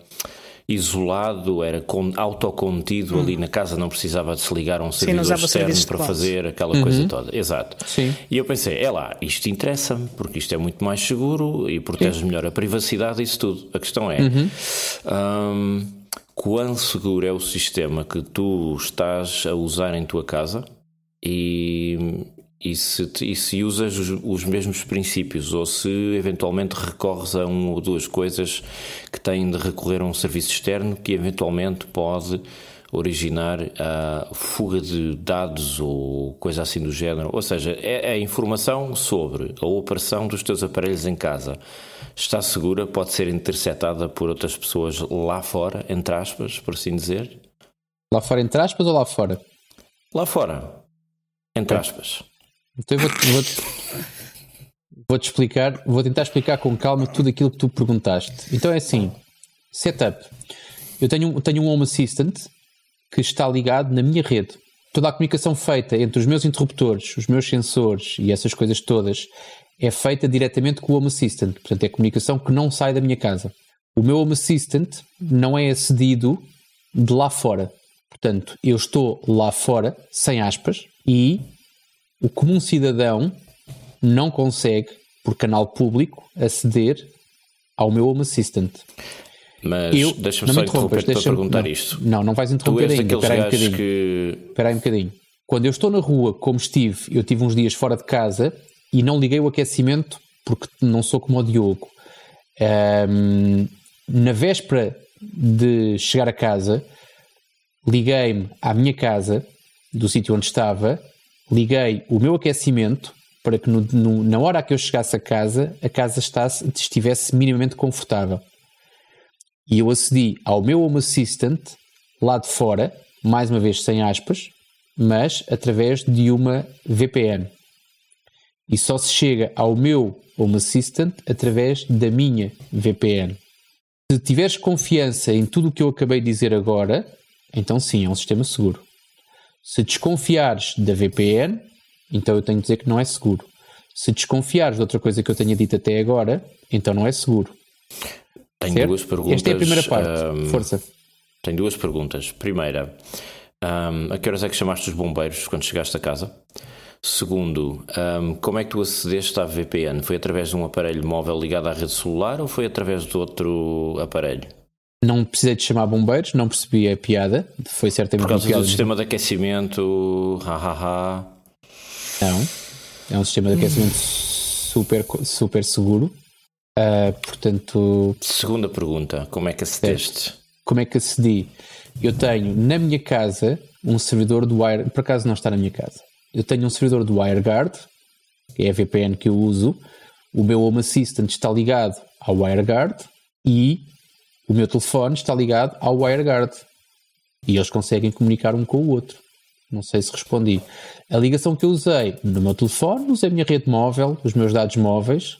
isolado, era autocontido hum. ali na casa, não precisava de se ligar a um servidor Sim, externo para fazer aquela uhum. coisa toda. Exato. Sim. E eu pensei, é lá, isto interessa-me, porque isto é muito mais seguro e protege Sim. melhor a privacidade e isso tudo. A questão é. Uhum. Um, quão seguro é o sistema que tu estás a usar em tua casa? e, e, se, e se usas os, os, mesmos princípios ou se eventualmente recorres a uma ou duas coisas que têm de recorrer a um serviço externo que eventualmente pode originar a fuga de dados ou coisa assim do género. Ou seja, é, é a informação sobre a operação dos teus aparelhos em casa está segura, pode ser interceptada por outras pessoas lá fora, entre aspas, por assim dizer. Lá fora, entre aspas, ou lá fora? Lá fora, entre aspas. Então eu vou-te vou vou explicar, vou tentar explicar com calma tudo aquilo que tu perguntaste. Então é assim: setup. Eu tenho, tenho um Home Assistant que está ligado na minha rede. Toda a comunicação feita entre os meus interruptores, os meus sensores e essas coisas todas é feita diretamente com o Home Assistant. Portanto, é comunicação que não sai da minha casa. O meu Home Assistant não é acedido de lá fora. Portanto, eu estou lá fora, sem aspas, e o comum cidadão não consegue, por canal público, aceder ao meu Home Assistant. Mas deixa-me só interromper para perguntar não, isto. Não, não vais interromper ainda. Espera aí um bocadinho. Que... Espera aí um bocadinho. Quando eu estou na rua, como estive, eu tive uns dias fora de casa e não liguei o aquecimento porque não sou como o Diogo. Um, na véspera de chegar a casa, liguei-me à minha casa, do sítio onde estava, liguei o meu aquecimento para que no, no, na hora que eu chegasse a casa, a casa estasse, estivesse minimamente confortável. E eu acedi ao meu Home Assistant lá de fora, mais uma vez sem aspas, mas através de uma VPN. E só se chega ao meu Home Assistant através da minha VPN. Se tiveres confiança em tudo o que eu acabei de dizer agora, então sim, é um sistema seguro. Se desconfiares da VPN, então eu tenho de dizer que não é seguro. Se desconfiares de outra coisa que eu tenha dito até agora, então não é seguro. Tenho certo? duas perguntas. Esta é a primeira parte. Um, Força. Tenho duas perguntas. Primeira, um, a que horas é que chamaste os bombeiros quando chegaste a casa? Segundo, um, como é que tu acedeste à VPN? Foi através de um aparelho móvel ligado à rede celular ou foi através de outro aparelho? Não precisei de chamar bombeiros, não percebi a piada. Foi certamente Por causa do sistema de aquecimento, hahaha. Não, é um sistema de aquecimento super, super seguro. Uh, portanto. Segunda pergunta: como é que acedeste? Como é que acedi? Eu tenho na minha casa um servidor do Wire. Por acaso não está na minha casa. Eu tenho um servidor do WireGuard, que é a VPN que eu uso. O meu Home Assistant está ligado ao WireGuard e o meu telefone está ligado ao WireGuard. E eles conseguem comunicar um com o outro. Não sei se respondi. A ligação que eu usei no meu telefone, usei a minha rede móvel, os meus dados móveis,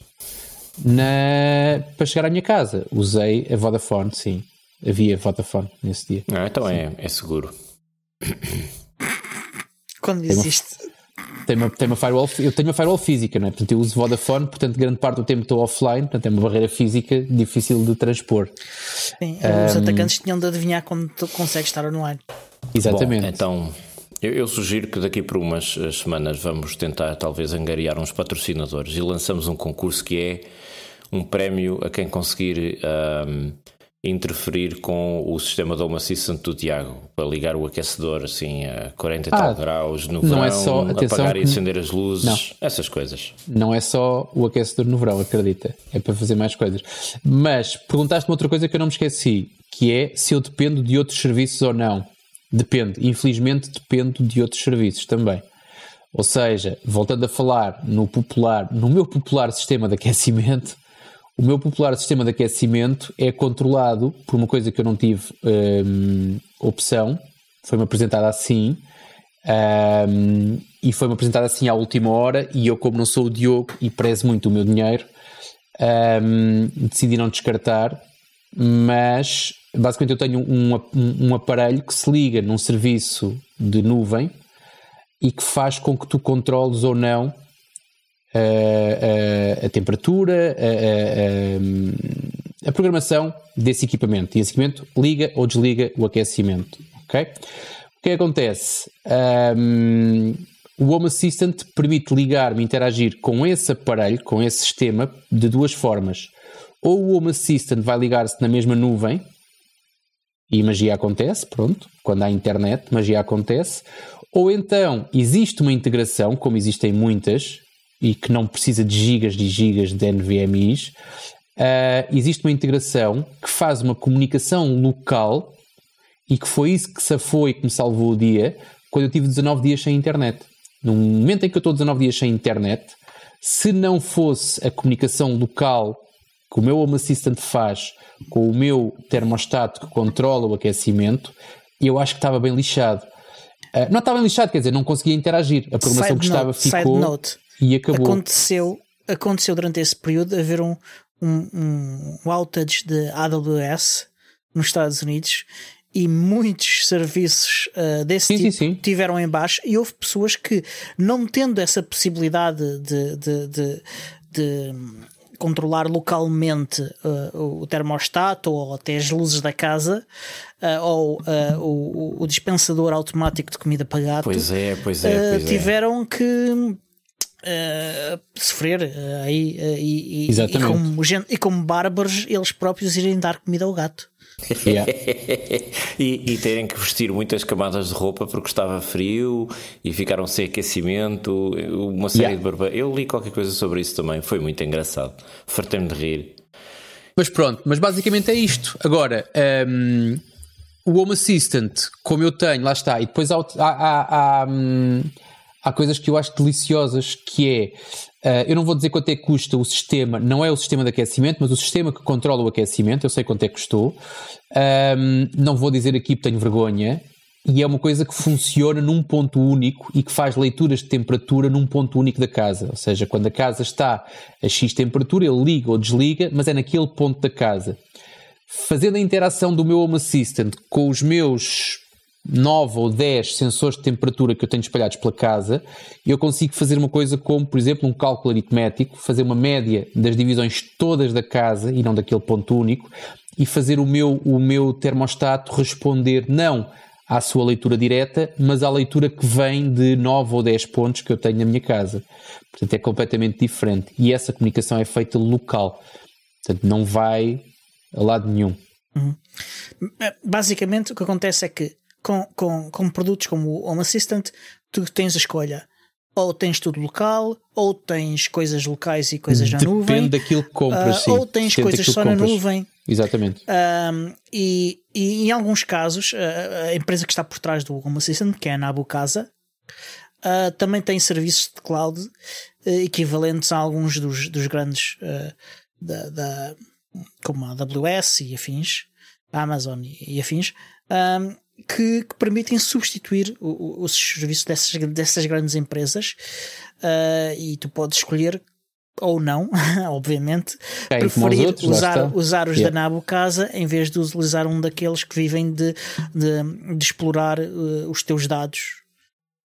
na... para chegar à minha casa. Usei a Vodafone, sim. Havia Vodafone nesse dia. Ah, então é, é seguro. Quando existe. Tem uma, tem uma firewall, eu tenho uma firewall física, não é? Portanto, eu uso Vodafone, portanto, grande parte do tempo estou offline, portanto, é uma barreira física difícil de transpor. Sim, um, os atacantes tinham de adivinhar quando tu consegues estar online. Exatamente. Bom, então, eu, eu, sugiro que daqui por umas semanas vamos tentar, talvez, angariar uns patrocinadores e lançamos um concurso que é um prémio a quem conseguir. Um, interferir com o sistema de Home Assistant do Tiago para ligar o aquecedor assim a 40 e ah, tal graus no verão, é só, apagar e acender as luzes, não, essas coisas. Não é só o aquecedor no verão, acredita, é para fazer mais coisas. Mas perguntaste-me outra coisa que eu não me esqueci, que é se eu dependo de outros serviços ou não. Depende, infelizmente dependo de outros serviços também. Ou seja, voltando a falar no popular, no meu popular sistema de aquecimento, o meu popular sistema de aquecimento é controlado por uma coisa que eu não tive um, opção, foi-me apresentada assim, um, e foi-me apresentada assim à última hora, e eu, como não sou o Diogo e prezo muito o meu dinheiro, um, decidi não descartar, mas basicamente eu tenho um, um, um aparelho que se liga num serviço de nuvem e que faz com que tu controles ou não a, a, a temperatura, a, a, programação desse equipamento. E esse equipamento liga ou desliga o aquecimento. Ok? O que acontece? Um, o Home Assistant permite ligar-me, interagir com esse aparelho, com esse sistema, de duas formas. Ou o Home Assistant vai ligar-se na mesma nuvem, e magia acontece, pronto, quando há internet, magia acontece. Ou então existe uma integração, como existem muitas, e que não precisa de gigas de gigas de NVMEs, uh, existe uma integração que faz uma comunicação local e que foi isso que safou e que me salvou o dia quando eu tive 19 dias sem internet. No momento em que eu estou 19 dias sem internet, se não fosse a comunicação local que o meu Home Assistant faz com o meu termostato que controla o aquecimento, eu acho que estava bem lixado. Uh, não estava bem lixado, quer dizer, não conseguia interagir. A programação que estava ficou e acabou. Aconteceu, aconteceu durante esse período haver um, um, um outage de AWS nos Estados Unidos e muitos serviços uh, desse sim, tipo sim, sim. tiveram em baixo e houve pessoas que, não tendo essa possibilidade de, de, de, de controlar localmente uh, o termostato ou até as luzes da casa uh, ou uh, o, o, dispensador automático de comida para gato. Pois é, pois é. Pois é. tiveram é. que sofrer aí e, e, e, como, e como bárbaros eles próprios irem dar comida ao gato. Yeah. e, e, terem que vestir muitas camadas de roupa porque estava frio e ficaram sem aquecimento, uma série yeah. de barba. Eu li qualquer coisa sobre isso também, foi muito engraçado. Fartei-me de rir. Mas pronto, mas basicamente é isto. Agora, um, o Home Assistant, como eu tenho, lá está, e depois há, há, há, há, hum, há coisas que eu acho deliciosas, que é Uh, eu não vou dizer quanto é que custa o sistema, não é o sistema de aquecimento, mas o sistema que controla o aquecimento, eu sei quanto é que custou. Um, não vou dizer aqui porque tenho vergonha. E é uma coisa que funciona num ponto único e que faz leituras de temperatura num ponto único da casa. Ou seja, quando a casa está a X temperatura, ele liga ou desliga, mas é naquele ponto da casa. Fazendo a interação do meu Home Assistant com os meus 9 ou 10 sensores de temperatura que eu tenho espalhados pela casa, eu consigo fazer uma coisa como, por exemplo, um cálculo aritmético, fazer uma média das divisões todas da casa e não daquele ponto único, e fazer o meu, o meu termostato responder não à sua leitura direta, mas à leitura que vem de 9 ou 10 pontos que eu tenho na minha casa. Portanto, é completamente diferente. E essa comunicação é feita local. Portanto, não vai a lado nenhum. Uhum. Basicamente, o que acontece é que com, com, com produtos como o Home Assistant, tu tens a escolha. Ou tens tudo local, ou tens coisas locais e coisas Depende na nuvem. Depende daquilo que compras, uh, Ou tens Depende coisas só na nuvem. Exatamente. Um, e, e, em alguns casos, a empresa que está por trás do Home Assistant, que é a Nabu Casa, uh, também tem serviços de cloud uh, equivalentes a alguns dos, dos grandes da, da, como a AWS e afins, a Amazon e, e afins. Um, que, que permitem substituir o, o, os serviços dessas, dessas grandes empresas uh, e tu podes escolher ou não, obviamente, Quem, preferir outros, usar, usar os yeah. da Nabo Casa em vez de utilizar um daqueles que vivem de, de, de explorar uh, os teus dados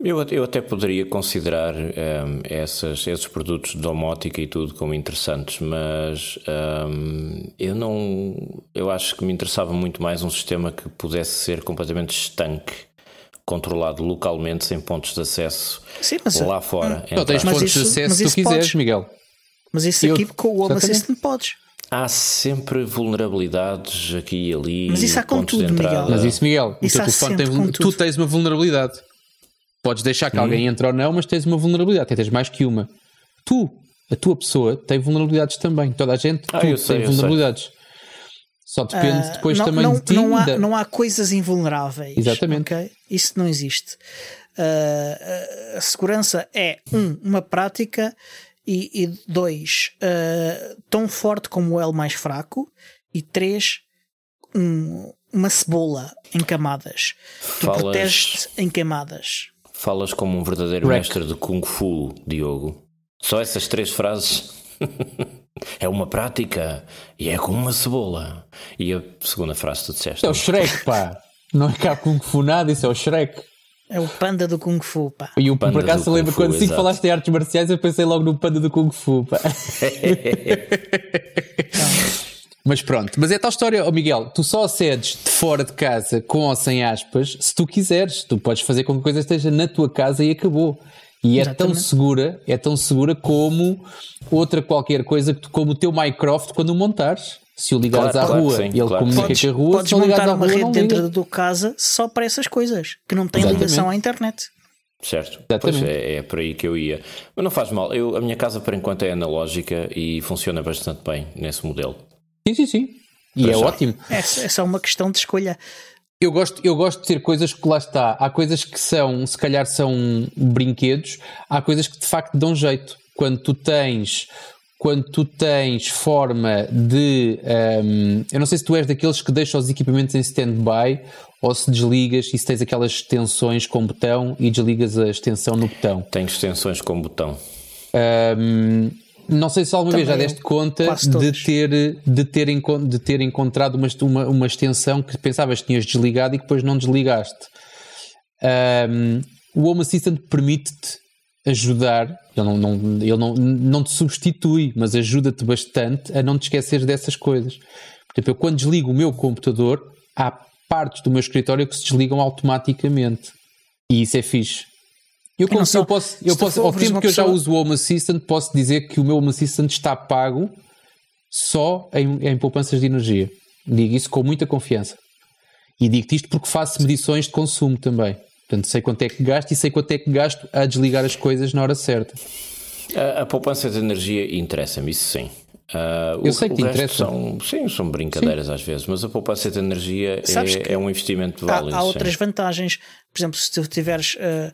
eu, eu até poderia considerar um, ehm, essas, esses produtos de domótica e tudo como interessantes, mas um, ehm, eu não. Eu acho que me interessava muito mais um sistema que pudesse ser completamente estanque, controlado localmente, sem pontos de acesso Sim, mas, lá fora. Não tens pontos isso, de acesso se tu quiseres, podes. Miguel. Mas isso eu, aqui com o Home Assistant podes. Há sempre vulnerabilidades aqui e ali. Mas isso há com tudo, Miguel. Mas isso, Miguel, isso o teu telefone tem, tu tens uma vulnerabilidade. Podes deixar que hum. alguém entre ou não, mas tens uma vulnerabilidade, tens mais que uma. Tu, a tua pessoa, tem vulnerabilidades também. Toda a gente ah, tu, sei, tem vulnerabilidades. Sei. Só depende uh, depois não, também não, de ti. Não há, não há coisas invulneráveis. Exatamente. Okay? Isso não existe. Uh, a segurança é, um, uma prática e, e dois, uh, tão forte como o elo mais fraco e três, um, uma cebola em camadas. Tu Falas... proteges-te em camadas. Falas como um verdadeiro Wreck. mestre de Kung Fu, Diogo. Só essas três frases. é uma prática e é como uma cebola. E a segunda frase tu disseste. É o Shrek, pá. Não é cá Kung Fu nada, isso é o Shrek. É o panda do Kung Fu, pá. E o panda por acaso lembro quando sim falaste em artes marciais, eu pensei logo no panda do Kung Fu, pá. Mas pronto, mas é tal história, oh Miguel, tu só acedes de fora de casa com ou sem aspas se tu quiseres. Tu podes fazer com que a coisa esteja na tua casa e acabou. E é Exatamente. tão segura, é tão segura como outra qualquer coisa, que tu, como o teu Minecraft quando o montares. Se o ligares Claro, à claro rua, sim, ele claro comunica Podes, com a rua, podes se o ligares montar à uma rua, rede dentro liga. da tua casa só para essas coisas, que não tem Exatamente. ligação à internet. Certo. Exatamente. Pois é, é por aí que eu ia. Mas não faz mal. Eu, a minha casa, por enquanto, é analógica e funciona bastante bem nesse modelo. Sim, sim, sim. E Para é já. ótimo. É, é só uma questão de escolha. Eu gosto, eu gosto de ter coisas que lá está. Há coisas que são, se calhar são brinquedos, há coisas que de facto dão jeito. Quando tu tens, quando tu tens forma de. hum, eu não sei se tu és daqueles que deixam os equipamentos em stand-by ou se desligas e se tens aquelas extensões com botão e desligas a extensão no botão. Tem extensões com botão. Hum, não sei se alguma vez já Também deste conta de ter, de, ter de ter encontrado uma, uma, uma extensão que pensavas que tinhas desligado e que depois não desligaste. Um, o Home Assistant permite-te ajudar, ele, não, não, ele não, não te substitui, mas ajuda-te bastante a não te esquecer dessas coisas. Por exemplo, eu quando desligo o meu computador, há partes do meu escritório que se desligam automaticamente. E isso é fixe. Eu, só- eu posso, eu posso ao tempo que eu já uso o Home Assistant, posso dizer que o meu Home Assistant está pago só em, em poupanças de energia. Digo isso com muita confiança. E digo-te isto porque faço medições de consumo também. Portanto, sei quanto é que gasto e sei quanto é que gasto a desligar as coisas na hora certa. A, a poupança de energia interessa-me, isso sim. Ah, Eu o, sei que interessa. São, sim, são brincadeiras às vezes, mas a poupança de energia é, é um investimento Há, válido. há sim. outras vantagens. Por exemplo, se tu tiveres uh,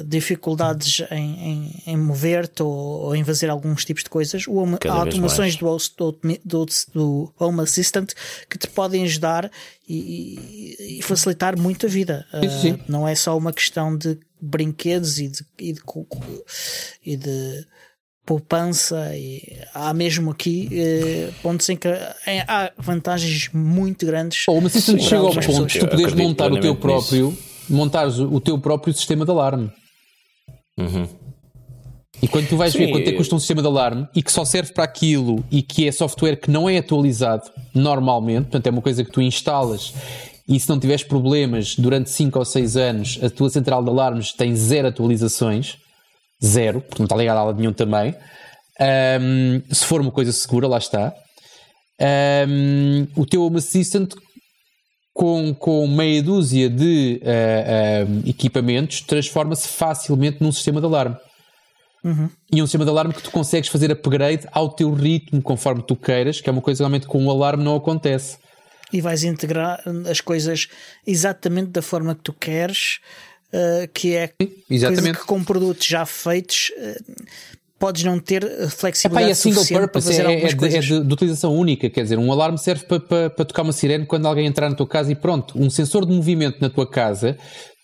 uh, dificuldades em, em, em mover-te ou, ou em fazer alguns tipos de coisas, há automações do, do, do, do Home Assistant que te podem ajudar e, e- facilitar muito a vida. Uh, sim. não é só uma questão de brinquedos e de, e de, e de poupança e há mesmo aqui eh, pontos em que há vantagens muito grandes O Home Assistant para chega ao ponto. de tu poderes montar o teu próprio, montares o, teu próprio sistema de alarme. E quando tu vais Sim, ver quanto é que custa um sistema de alarme e que só serve para aquilo e que é software que não é atualizado normalmente, portanto é uma coisa que tu instalas e se não tiveres problemas durante 5 ou 6 anos, a tua central de alarmes tem zero atualizações, zero, porque não está ligado a lado nenhum também. Ahm, se for uma coisa segura, lá está. Ahm, o teu Home Assistant com, com meia dúzia de ah, ah, equipamentos transforma-se facilmente num sistema de alarme. E um sistema de alarme que tu consegues fazer upgrade ao teu ritmo, conforme tu queiras, que é uma coisa que realmente com o alarme não acontece. e vais integrar as coisas exatamente da forma que tu queres, eh, que é exatamente. que com produtos já feitos eh, podes não ter eh, Epá, flexibilidade e é single purpose, é, é de, é de- de utilização única. Quer dizer, um alarme serve para, para, para tocar uma sirene quando alguém entrar na tua casa e pronto. Um sensor de movimento na tua casa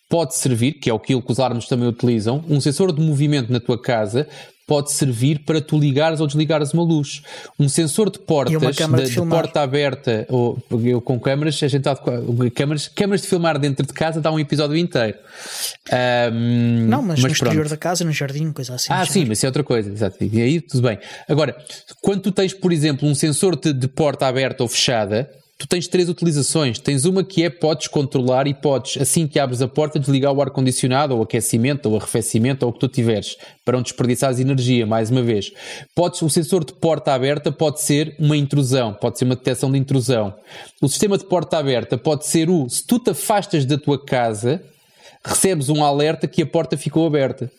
pode servir, que é aquilo que os alarmes também utilizam, um sensor de movimento na tua casa pode servir para tu ligares ou desligares uma luz. Um sensor de portas, de, de de porta aberta, ou eu com câmaras, a gente de, câmaras, câmaras de filmar dentro de casa dá um episódio inteiro. Ahm, não, mas, no pronto. exterior da casa, no jardim, coisa assim. Ah, sim, mas isso é outra coisa, exato. E aí tudo bem. Agora, quando tu tens, por exemplo, um sensor de, de porta aberta ou fechada, tu tens três utilizações. Tens uma que é podes controlar e podes, assim que abres a porta, desligar o ar-condicionado, ou o aquecimento, ou arrefecimento, ou o que tu tiveres, para não desperdiçares energia, mais uma vez. Podes, o sensor de porta aberta pode ser uma intrusão, pode ser uma detecção de intrusão. O sistema de porta aberta pode ser o, se tu te afastas da tua casa, recebes um alerta que a porta ficou aberta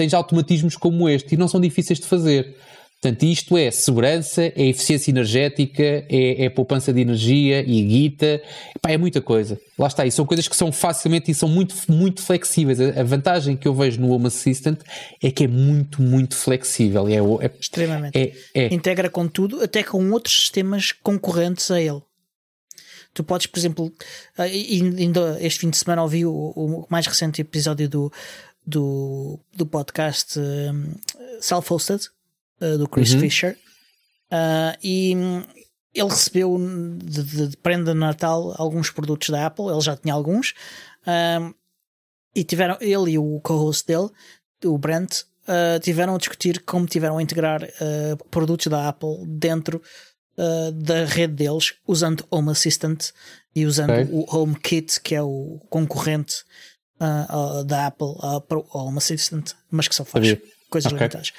tens automatismos como este e não são difíceis de fazer. Portanto, isto é segurança, é eficiência energética, é, é poupança de energia e guita, Epá, é muita coisa. Lá está, e são coisas que são facilmente e são muito, muito flexíveis. A, a vantagem que eu vejo no Home Assistant é que é muito, muito flexível. É, é, Extremamente. é, é. Integra com tudo, até com outros sistemas concorrentes a ele. Tu podes, por exemplo, ah, ainda este fim de semana ouvi o, o mais recente episódio do, do, do podcast um, Self-Hosted, uh, do Chris Fisher, Ah, e hum, ele recebeu de, de- de prenda de Natal alguns produtos da Apple, ele já tinha alguns, ah, e tiveram, ele e o co-host dele, o Brent, ah, tiveram a discutir como tiveram a integrar produtos da Apple dentro da rede deles, usando Home Assistant e usando Ok. o HomeKit, que é o concorrente ah, ah, da Apple ah, para o Home Assistant, mas que só faz Sabia. Coisas Ok. limitadas.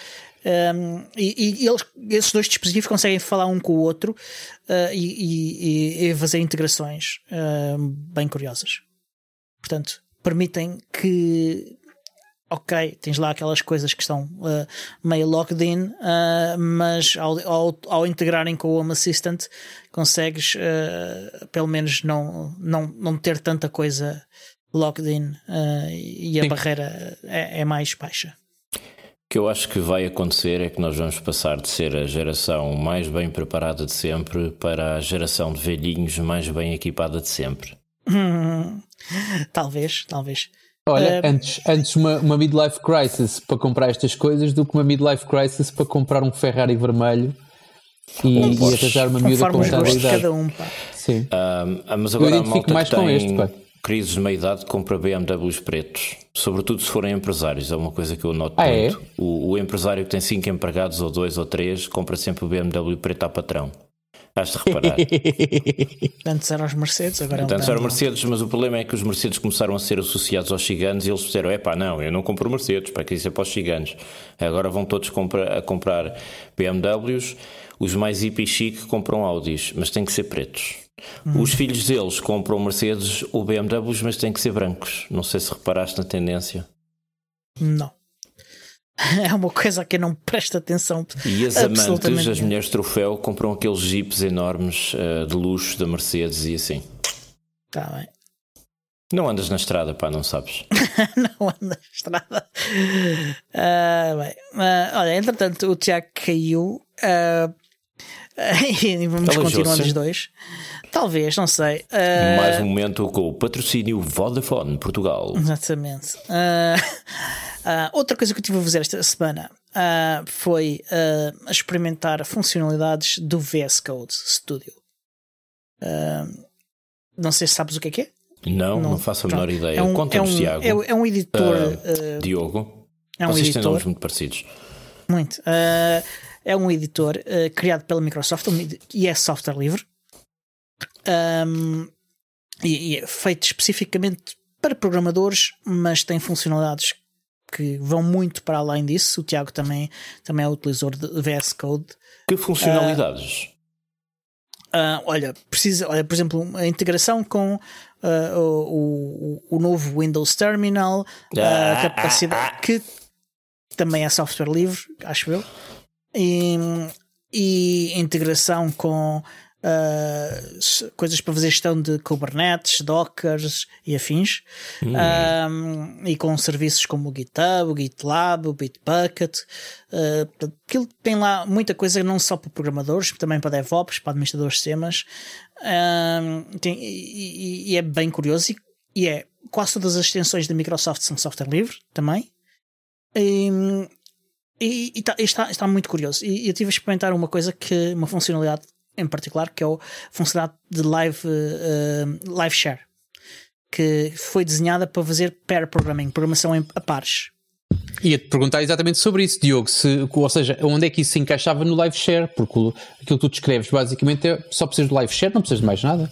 Um, e, e eles, esses dois dispositivos conseguem falar um com o outro uh, e, e- e fazer integrações uh, bem curiosas. Portanto, permitem que, ok, tens lá aquelas coisas que estão uh, meio locked in, uh, mas ao, ao, ao integrarem com o Home Assistant consegues pelo menos não, não, não ter tanta coisa locked in e a Sim. barreira é, é mais baixa. O que eu acho que vai acontecer é que nós vamos passar de ser a geração mais bem preparada de sempre para a geração de velhinhos mais bem equipada de sempre. Hum, talvez, talvez. Olha, Eh, antes, antes uma, uma midlife crisis para comprar estas coisas do que uma midlife crisis para comprar um Ferrari vermelho e, e Porsche. arranjar uma miúda com idade. cada um, pá. Sim. Ah, mas agora a identifico malta mais que com tem este, pá. Crises de meia-idade compra BMWs pretos. Sobretudo se forem empresários, é uma coisa que eu noto Ah, é? muito. O, o empresário que tem cinco empregados, ou dois ou três, compra sempre o BMW preto a patrão. Has de reparar. Antes eram os Mercedes, agora é um Antes eram. Mercedes, mas o problema é que os Mercedes começaram a ser associados aos ciganos e eles disseram: é pá, não, eu não compro Mercedes, para que isso é para os ciganos. Agora vão todos compra- a comprar BMWs, os mais hippie chic compram Audis, mas têm que ser pretos. Os filhos deles compram Mercedes ou BMWs, mas têm que ser brancos. Não sei se reparaste na tendência. Não. É uma coisa que eu não presto atenção. E as amantes, as mulheres troféu, compram aqueles jipes enormes eh, de luxo da Mercedes e assim. Tá bem. Não andas na estrada, pá, não sabes. não anda na estrada. Ah, bem. Ah, olha, entretanto, o Tiago caiu. ah, e vamos continuando os dois. Talvez, não sei. Ah, Mais um momento com o patrocínio Vodafone Portugal. Exatamente. Ah, outra coisa que eu estive a fazer esta semana foi experimentar funcionalidades do VS Code Studio. Não sei se sabes o que é que é. Não, não, faço a menor Pronto. ideia. É um, é Conta-nos, um, Tiago. é, é um editor. Ah, Diogo. é um Vocês têm editor. nomes muito parecidos. Muito. Ah, é um editor ah, criado pela Microsoft um e é software livre. Ahm, e, e é feito especificamente para programadores, mas tem funcionalidades que vão muito para além disso. O Tiago também, também é utilizador de VS Code. Que funcionalidades? Ah, olha, precisa, olha, por exemplo, a integração com ah, o, o, o novo Windows Terminal, a capacidade que também é software livre, acho eu, e, e integração com s- coisas para fazer gestão de Kubernetes, Dockers e afins, Ah, e com serviços como o GitHub, o GitLab, o Bitbucket. portanto, aquilo tem lá muita coisa, não só para programadores, também para DevOps, para administradores de sistemas. Ah, tem- e, e- e é bem curioso. E, e é quase todas as extensões da Microsoft são software livre também. E, e- e tá- e está, está muito curioso. E eu tive a experimentar uma coisa que, uma funcionalidade em particular, que é a funcionalidade de live, eh, live share, que foi desenhada para fazer pair programming, programação em, a pares. Ia-te perguntar exatamente sobre isso, Diogo. Se, ou seja, onde é que isso se encaixava no live share? Porque aquilo que tu descreves basicamente é só precisas de live share, não precisas de mais nada.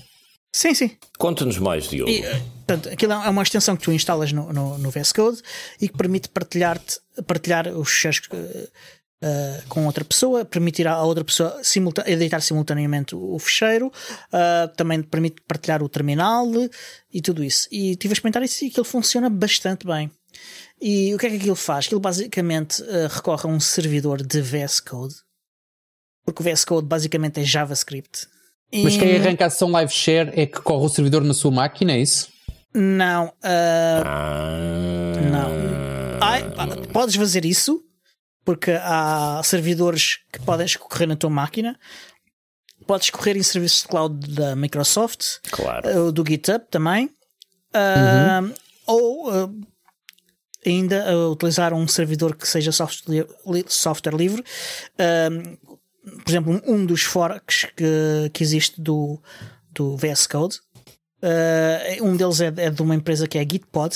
Sim, sim. Conta-nos mais, Diogo. E, portanto, aquilo é uma extensão que tu instalas no, no, no VS Code e que permite partilhar-te, partilhar os shares eh, eh, com outra pessoa, permitir à outra pessoa simulta- editar simultaneamente o fecheiro, eh, também permite partilhar o terminal e tudo isso. E tive a experimentar isso e aquilo funciona bastante bem. E o que é que aquilo faz? Aquilo basicamente eh, recorre a um servidor de VS Code, porque o VS Code basicamente é JavaScript. Mas E- quem arranca a sessão live share é que corre o servidor na sua máquina, é isso? Não, Ah, Não. Ai, podes fazer isso porque há servidores que podem escorrer na tua máquina. Podes correr em serviços de cloud da Microsoft, Claro. eh, do GitHub também. Ah, Ou ah, ainda ah, utilizar um servidor que seja software, li- software livre. Ah, por exemplo, um, dos forks que, que existe do, do VS Code. Ah, um deles é, é de uma empresa que é a Gitpod,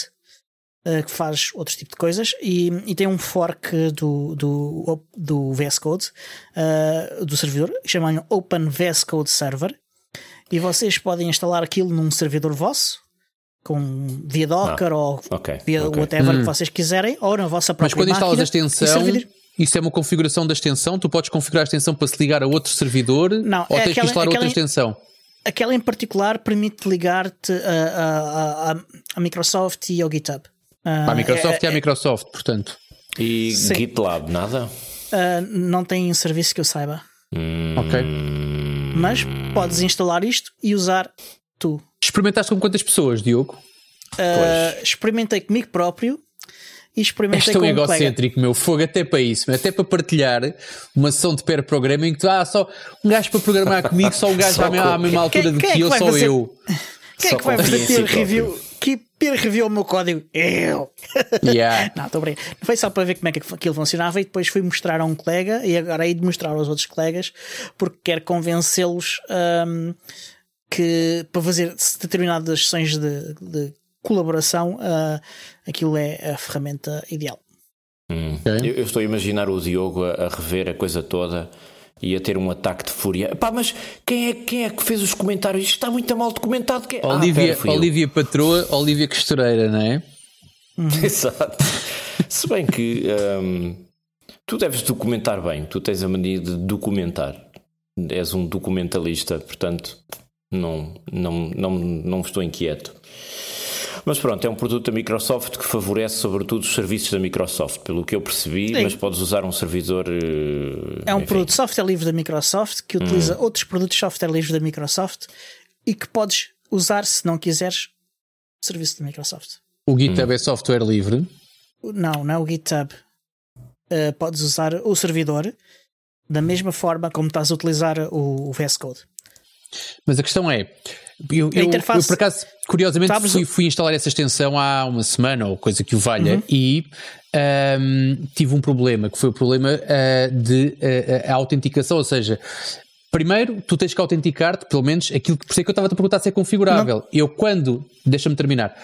uh, que faz outro tipo de coisas, e, e tem um fork do, do, do VS Code, uh, do servidor, chamam Open VS Code Server, e vocês podem instalar aquilo num servidor vosso, com via Docker Ah, ou ok, via ok. whatever que vocês quiserem, ou na vossa própria Mas quando instalas a máquina, extensão, servidor- isso é uma configuração da extensão? Tu podes configurar a extensão para se ligar a outro servidor? Não, ou é tens que aquela- instalar outra extensão? Aquela em particular permite ligar-te a, a- a- a Microsoft e ao GitHub. Ah, Para a Microsoft é- é, a Microsoft, portanto. E Sim. GitLab, nada? ah, não tem um serviço que eu saiba. Hum, Ok. Mas podes instalar isto e usar tu. Experimentaste com quantas pessoas, Diogo? Ah, experimentei comigo próprio e És experimentei tão com um colega. egocêntrico, meu fogo, até para isso, até para partilhar uma sessão de pair programming que tu, ah, só um gajo para programar comigo, só um gajo Só à, mesma- à mesma altura quem é que que eu, só fazer- eu. Quem é que vai fazer peer review? Que peer review o meu código? Eu! Yeah. Não, estou bem. Foi só para ver como é que aquilo funcionava e depois fui mostrar a um colega e agora hei de mostrar aos outros colegas porque quero convencê-los hum, que para fazer determinadas sessões de, de colaboração ah, aquilo é a ferramenta ideal. hum. Eu, eu estou a imaginar o Diogo a, a rever a coisa toda e a ter um ataque de fúria. Pá, mas quem é, quem é que fez os comentários? Isto está muito mal documentado. Quem... Ah, Olivia, pera, fui eu. Olivia Patroa, Olivia Costureira, não é? Exato. Se bem que hum, tu deves documentar bem, tu tens a mania de documentar. És um documentalista, portanto, não, não, não, não me estou inquieto. Mas pronto, é um produto da Microsoft que favorece sobretudo os serviços da Microsoft, pelo que eu percebi, Sim. mas podes usar um servidor. eh, É um enfim. produto de software livre da Microsoft que utiliza outros produtos de software livre da Microsoft e que podes usar se não quiseres o serviço da Microsoft. O GitHub é software livre. Não, não é o GitHub. Uh, podes usar o servidor da mesma forma como estás a utilizar o, o VS Code. Mas a questão é, eu, eu, interface- eu, por acaso, curiosamente, fui, fui instalar essa extensão há uma semana ou coisa que o valha e ahm, tive um problema, que foi o problema ah, de ah, a autenticação, ou seja, primeiro tu tens que autenticar-te, pelo menos aquilo que por isso é que eu estava a te perguntar se é configurável. Eu quando, deixa-me terminar,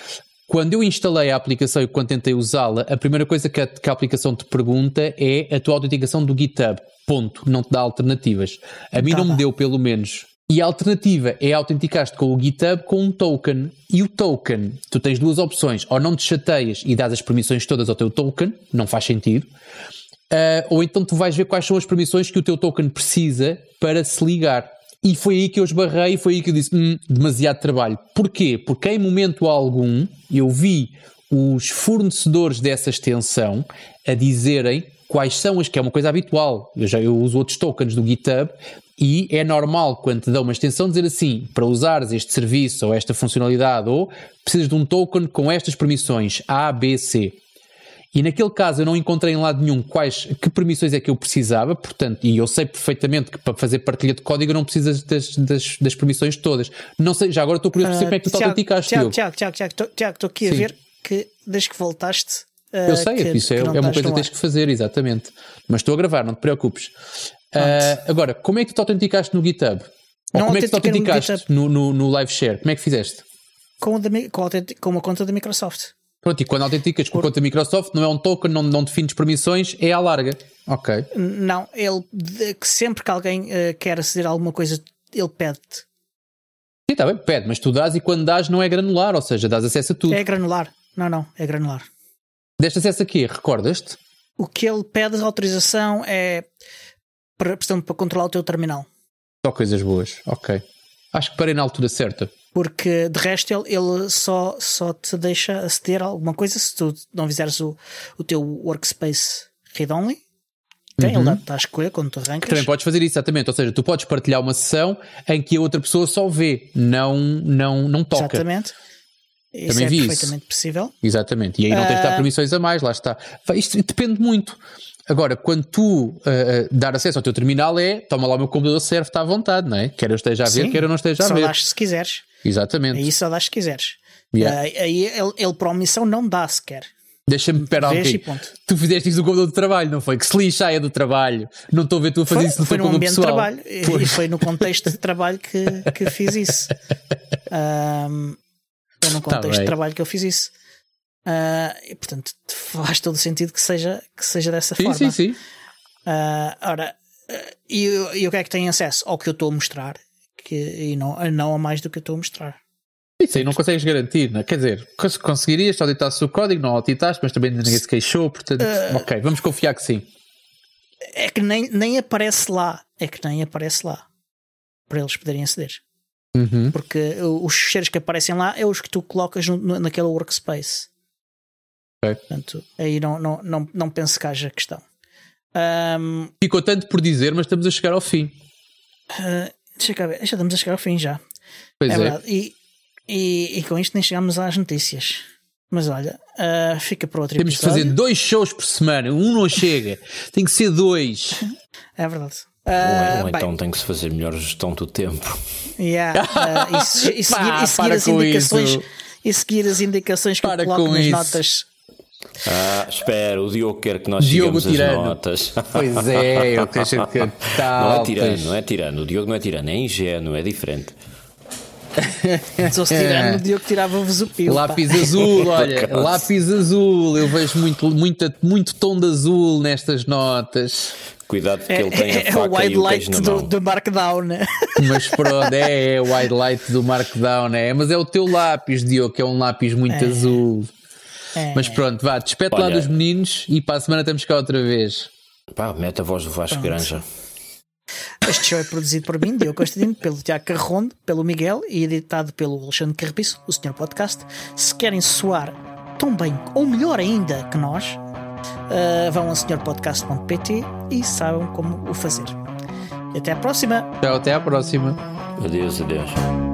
quando eu instalei a aplicação e quando tentei usá-la, a primeira coisa que a, que a aplicação te pergunta é a tua autenticação do GitHub. Ponto. Não te dá alternativas. A mim Tá não me deu, pelo menos. E a alternativa é autenticar-te com o GitHub com um token. E o token, tu tens duas opções. Ou não te chateias e dás as permissões todas ao teu token, não faz sentido. Ah, ou então tu vais ver quais são as permissões que o teu token precisa para se ligar. E foi aí que eu esbarrei, foi aí que eu disse: hum, demasiado trabalho. Porquê? Porque em momento algum eu vi os fornecedores dessa extensão a dizerem quais são as que é uma coisa habitual. Eu já eu uso outros tokens do GitHub e é normal quando te dão uma extensão dizer assim, para usares este serviço ou esta funcionalidade ou precisas de um token com estas permissões A, B, C. E naquele caso eu não encontrei em lado nenhum quais, que permissões é que eu precisava, portanto, e eu sei perfeitamente que para fazer partilha de código não precisas das, das, das permissões todas. Não sei, já agora estou curioso para saber como é que tu te autenticaste, Tiago. Tiago, Tiago, Tiago, Tiago, estou aqui a Sim. ver que desde que voltaste. Eu uh, sei, que, isso é, é uma coisa que tens que fazer, exatamente. Mas estou a gravar, não te preocupes. Ah, agora, como é que tu te autenticaste no GitHub? Ou Não como é que tu te autenticaste no, no, no live share? Como é que fizeste? Com, o da com, com uma conta da Microsoft. Pronto, e quando autenticas com a conta Microsoft, não é um token, não, não defines permissões, é à larga. Ok. Não, ele sempre que alguém uh, quer aceder a alguma coisa, ele pede-te. Sim, está bem, pede, mas tu dás e quando dás não é granular, ou seja, dás acesso a tudo. É granular. Não, não, é granular. Deste acesso a quê? Recordas-te? O que ele pede de autorização é para, portanto, para controlar o teu terminal. Só coisas boas, ok. Acho que parei na altura certa. Porque de resto ele, ele só, só te deixa aceder a alguma coisa se tu não fizeres o, o teu workspace read-only. Ok? Ele dá-te a escolha quando tu arrancas. Também podes fazer isso, exatamente. Ou seja, tu podes partilhar uma sessão em que a outra pessoa só vê, não, não, não toca. Exatamente. Isso Também é vi isso. perfeitamente possível. Exatamente. E aí não tens de dar Ah. permissões a mais, lá está. Isto depende muito. Agora, quando tu ah, dar acesso ao teu terminal é toma lá o meu computador, serve, está à vontade, não é? Quer eu esteja a ver, Sim, quer eu não esteja a só ver. dás se quiseres. Exatamente. Aí só dás se quiseres. Yeah. Ah, aí ele, ele para omissão não dá sequer. Deixa-me esperar um. Tu fizeste isso no computador de trabalho, não foi? Que se lixa é do trabalho. Não estou a ver tu a fazer Foi, isso no foi teu computador ambiente de pessoal. trabalho e- e foi no contexto de trabalho que, que fiz isso. Ahm, foi num Tá contexto bem. de trabalho que eu fiz isso. Ah, e portanto faz todo sentido que seja, que seja dessa Sim, forma. sim, sim. Ah, ora, ah, e, e o que é que tem acesso? Ao que eu estou a mostrar que, e não, não a mais do que eu estou a mostrar. Isso aí não consegues garantir, não é? Quer dizer, conseguirias se auditasse o código, não auditaste, mas também ninguém se queixou, portanto, uh, ok, vamos confiar que sim. É que nem, nem aparece lá, é que nem aparece lá para eles poderem aceder. Uhum. Porque os cheiros que aparecem lá é os que tu colocas no, naquele workspace. Okay. Portanto, aí não, não, não, não penso que haja questão. Um, Ficou tanto por dizer, mas estamos a chegar ao fim. Uh, deixa cá ver, já estamos a chegar ao fim já. Pois é, é. verdade. E, e, e, com isto nem chegamos às notícias. Mas olha, uh, fica para outro Temos episódio. que fazer dois shows por semana, um não chega, tem que ser dois. É verdade. Uh, ou, ou bem, então tem que se fazer melhor gestão do tempo. Yeah, uh, e, se, e, seguir, Pá, e seguir as indicações isso. e seguir as indicações que para eu coloco nas isso. notas. Ah, espera, o Diogo quer que nós Diogo tirano. as notas. Pois é, eu tenho que Não é tirano, não é tirano. O Diogo não é tirano, é ingênuo, é diferente. Se fosse tirando, o Diogo tirava-vos o pio. Lápis azul, olha, lápis azul. Eu vejo muito, muito, muito tom de azul nestas notas. Cuidado que é, ele tem a é, faca é o wide e o light na do, mão. do Markdown. né? Mas pronto, é, é o wide light do Markdown, é. Mas é o teu lápis, Diogo, que é um lápis muito azul. É. Mas pronto, vá, despete lá Olha. dos meninos e para a semana estamos cá outra vez. Pá, mete a voz do Vasco Granja. Este show é produzido por mim, Diogo Constantino, pelo Tiago Carrondo, pelo Miguel e editado pelo Alexandre Carrapiço, o Senhor Podcast. Se querem soar tão bem ou melhor ainda que nós, uh, vão a senhorpodcast.pt e saibam como o fazer. E até à próxima! Tchau, até à próxima. Adeus, adeus.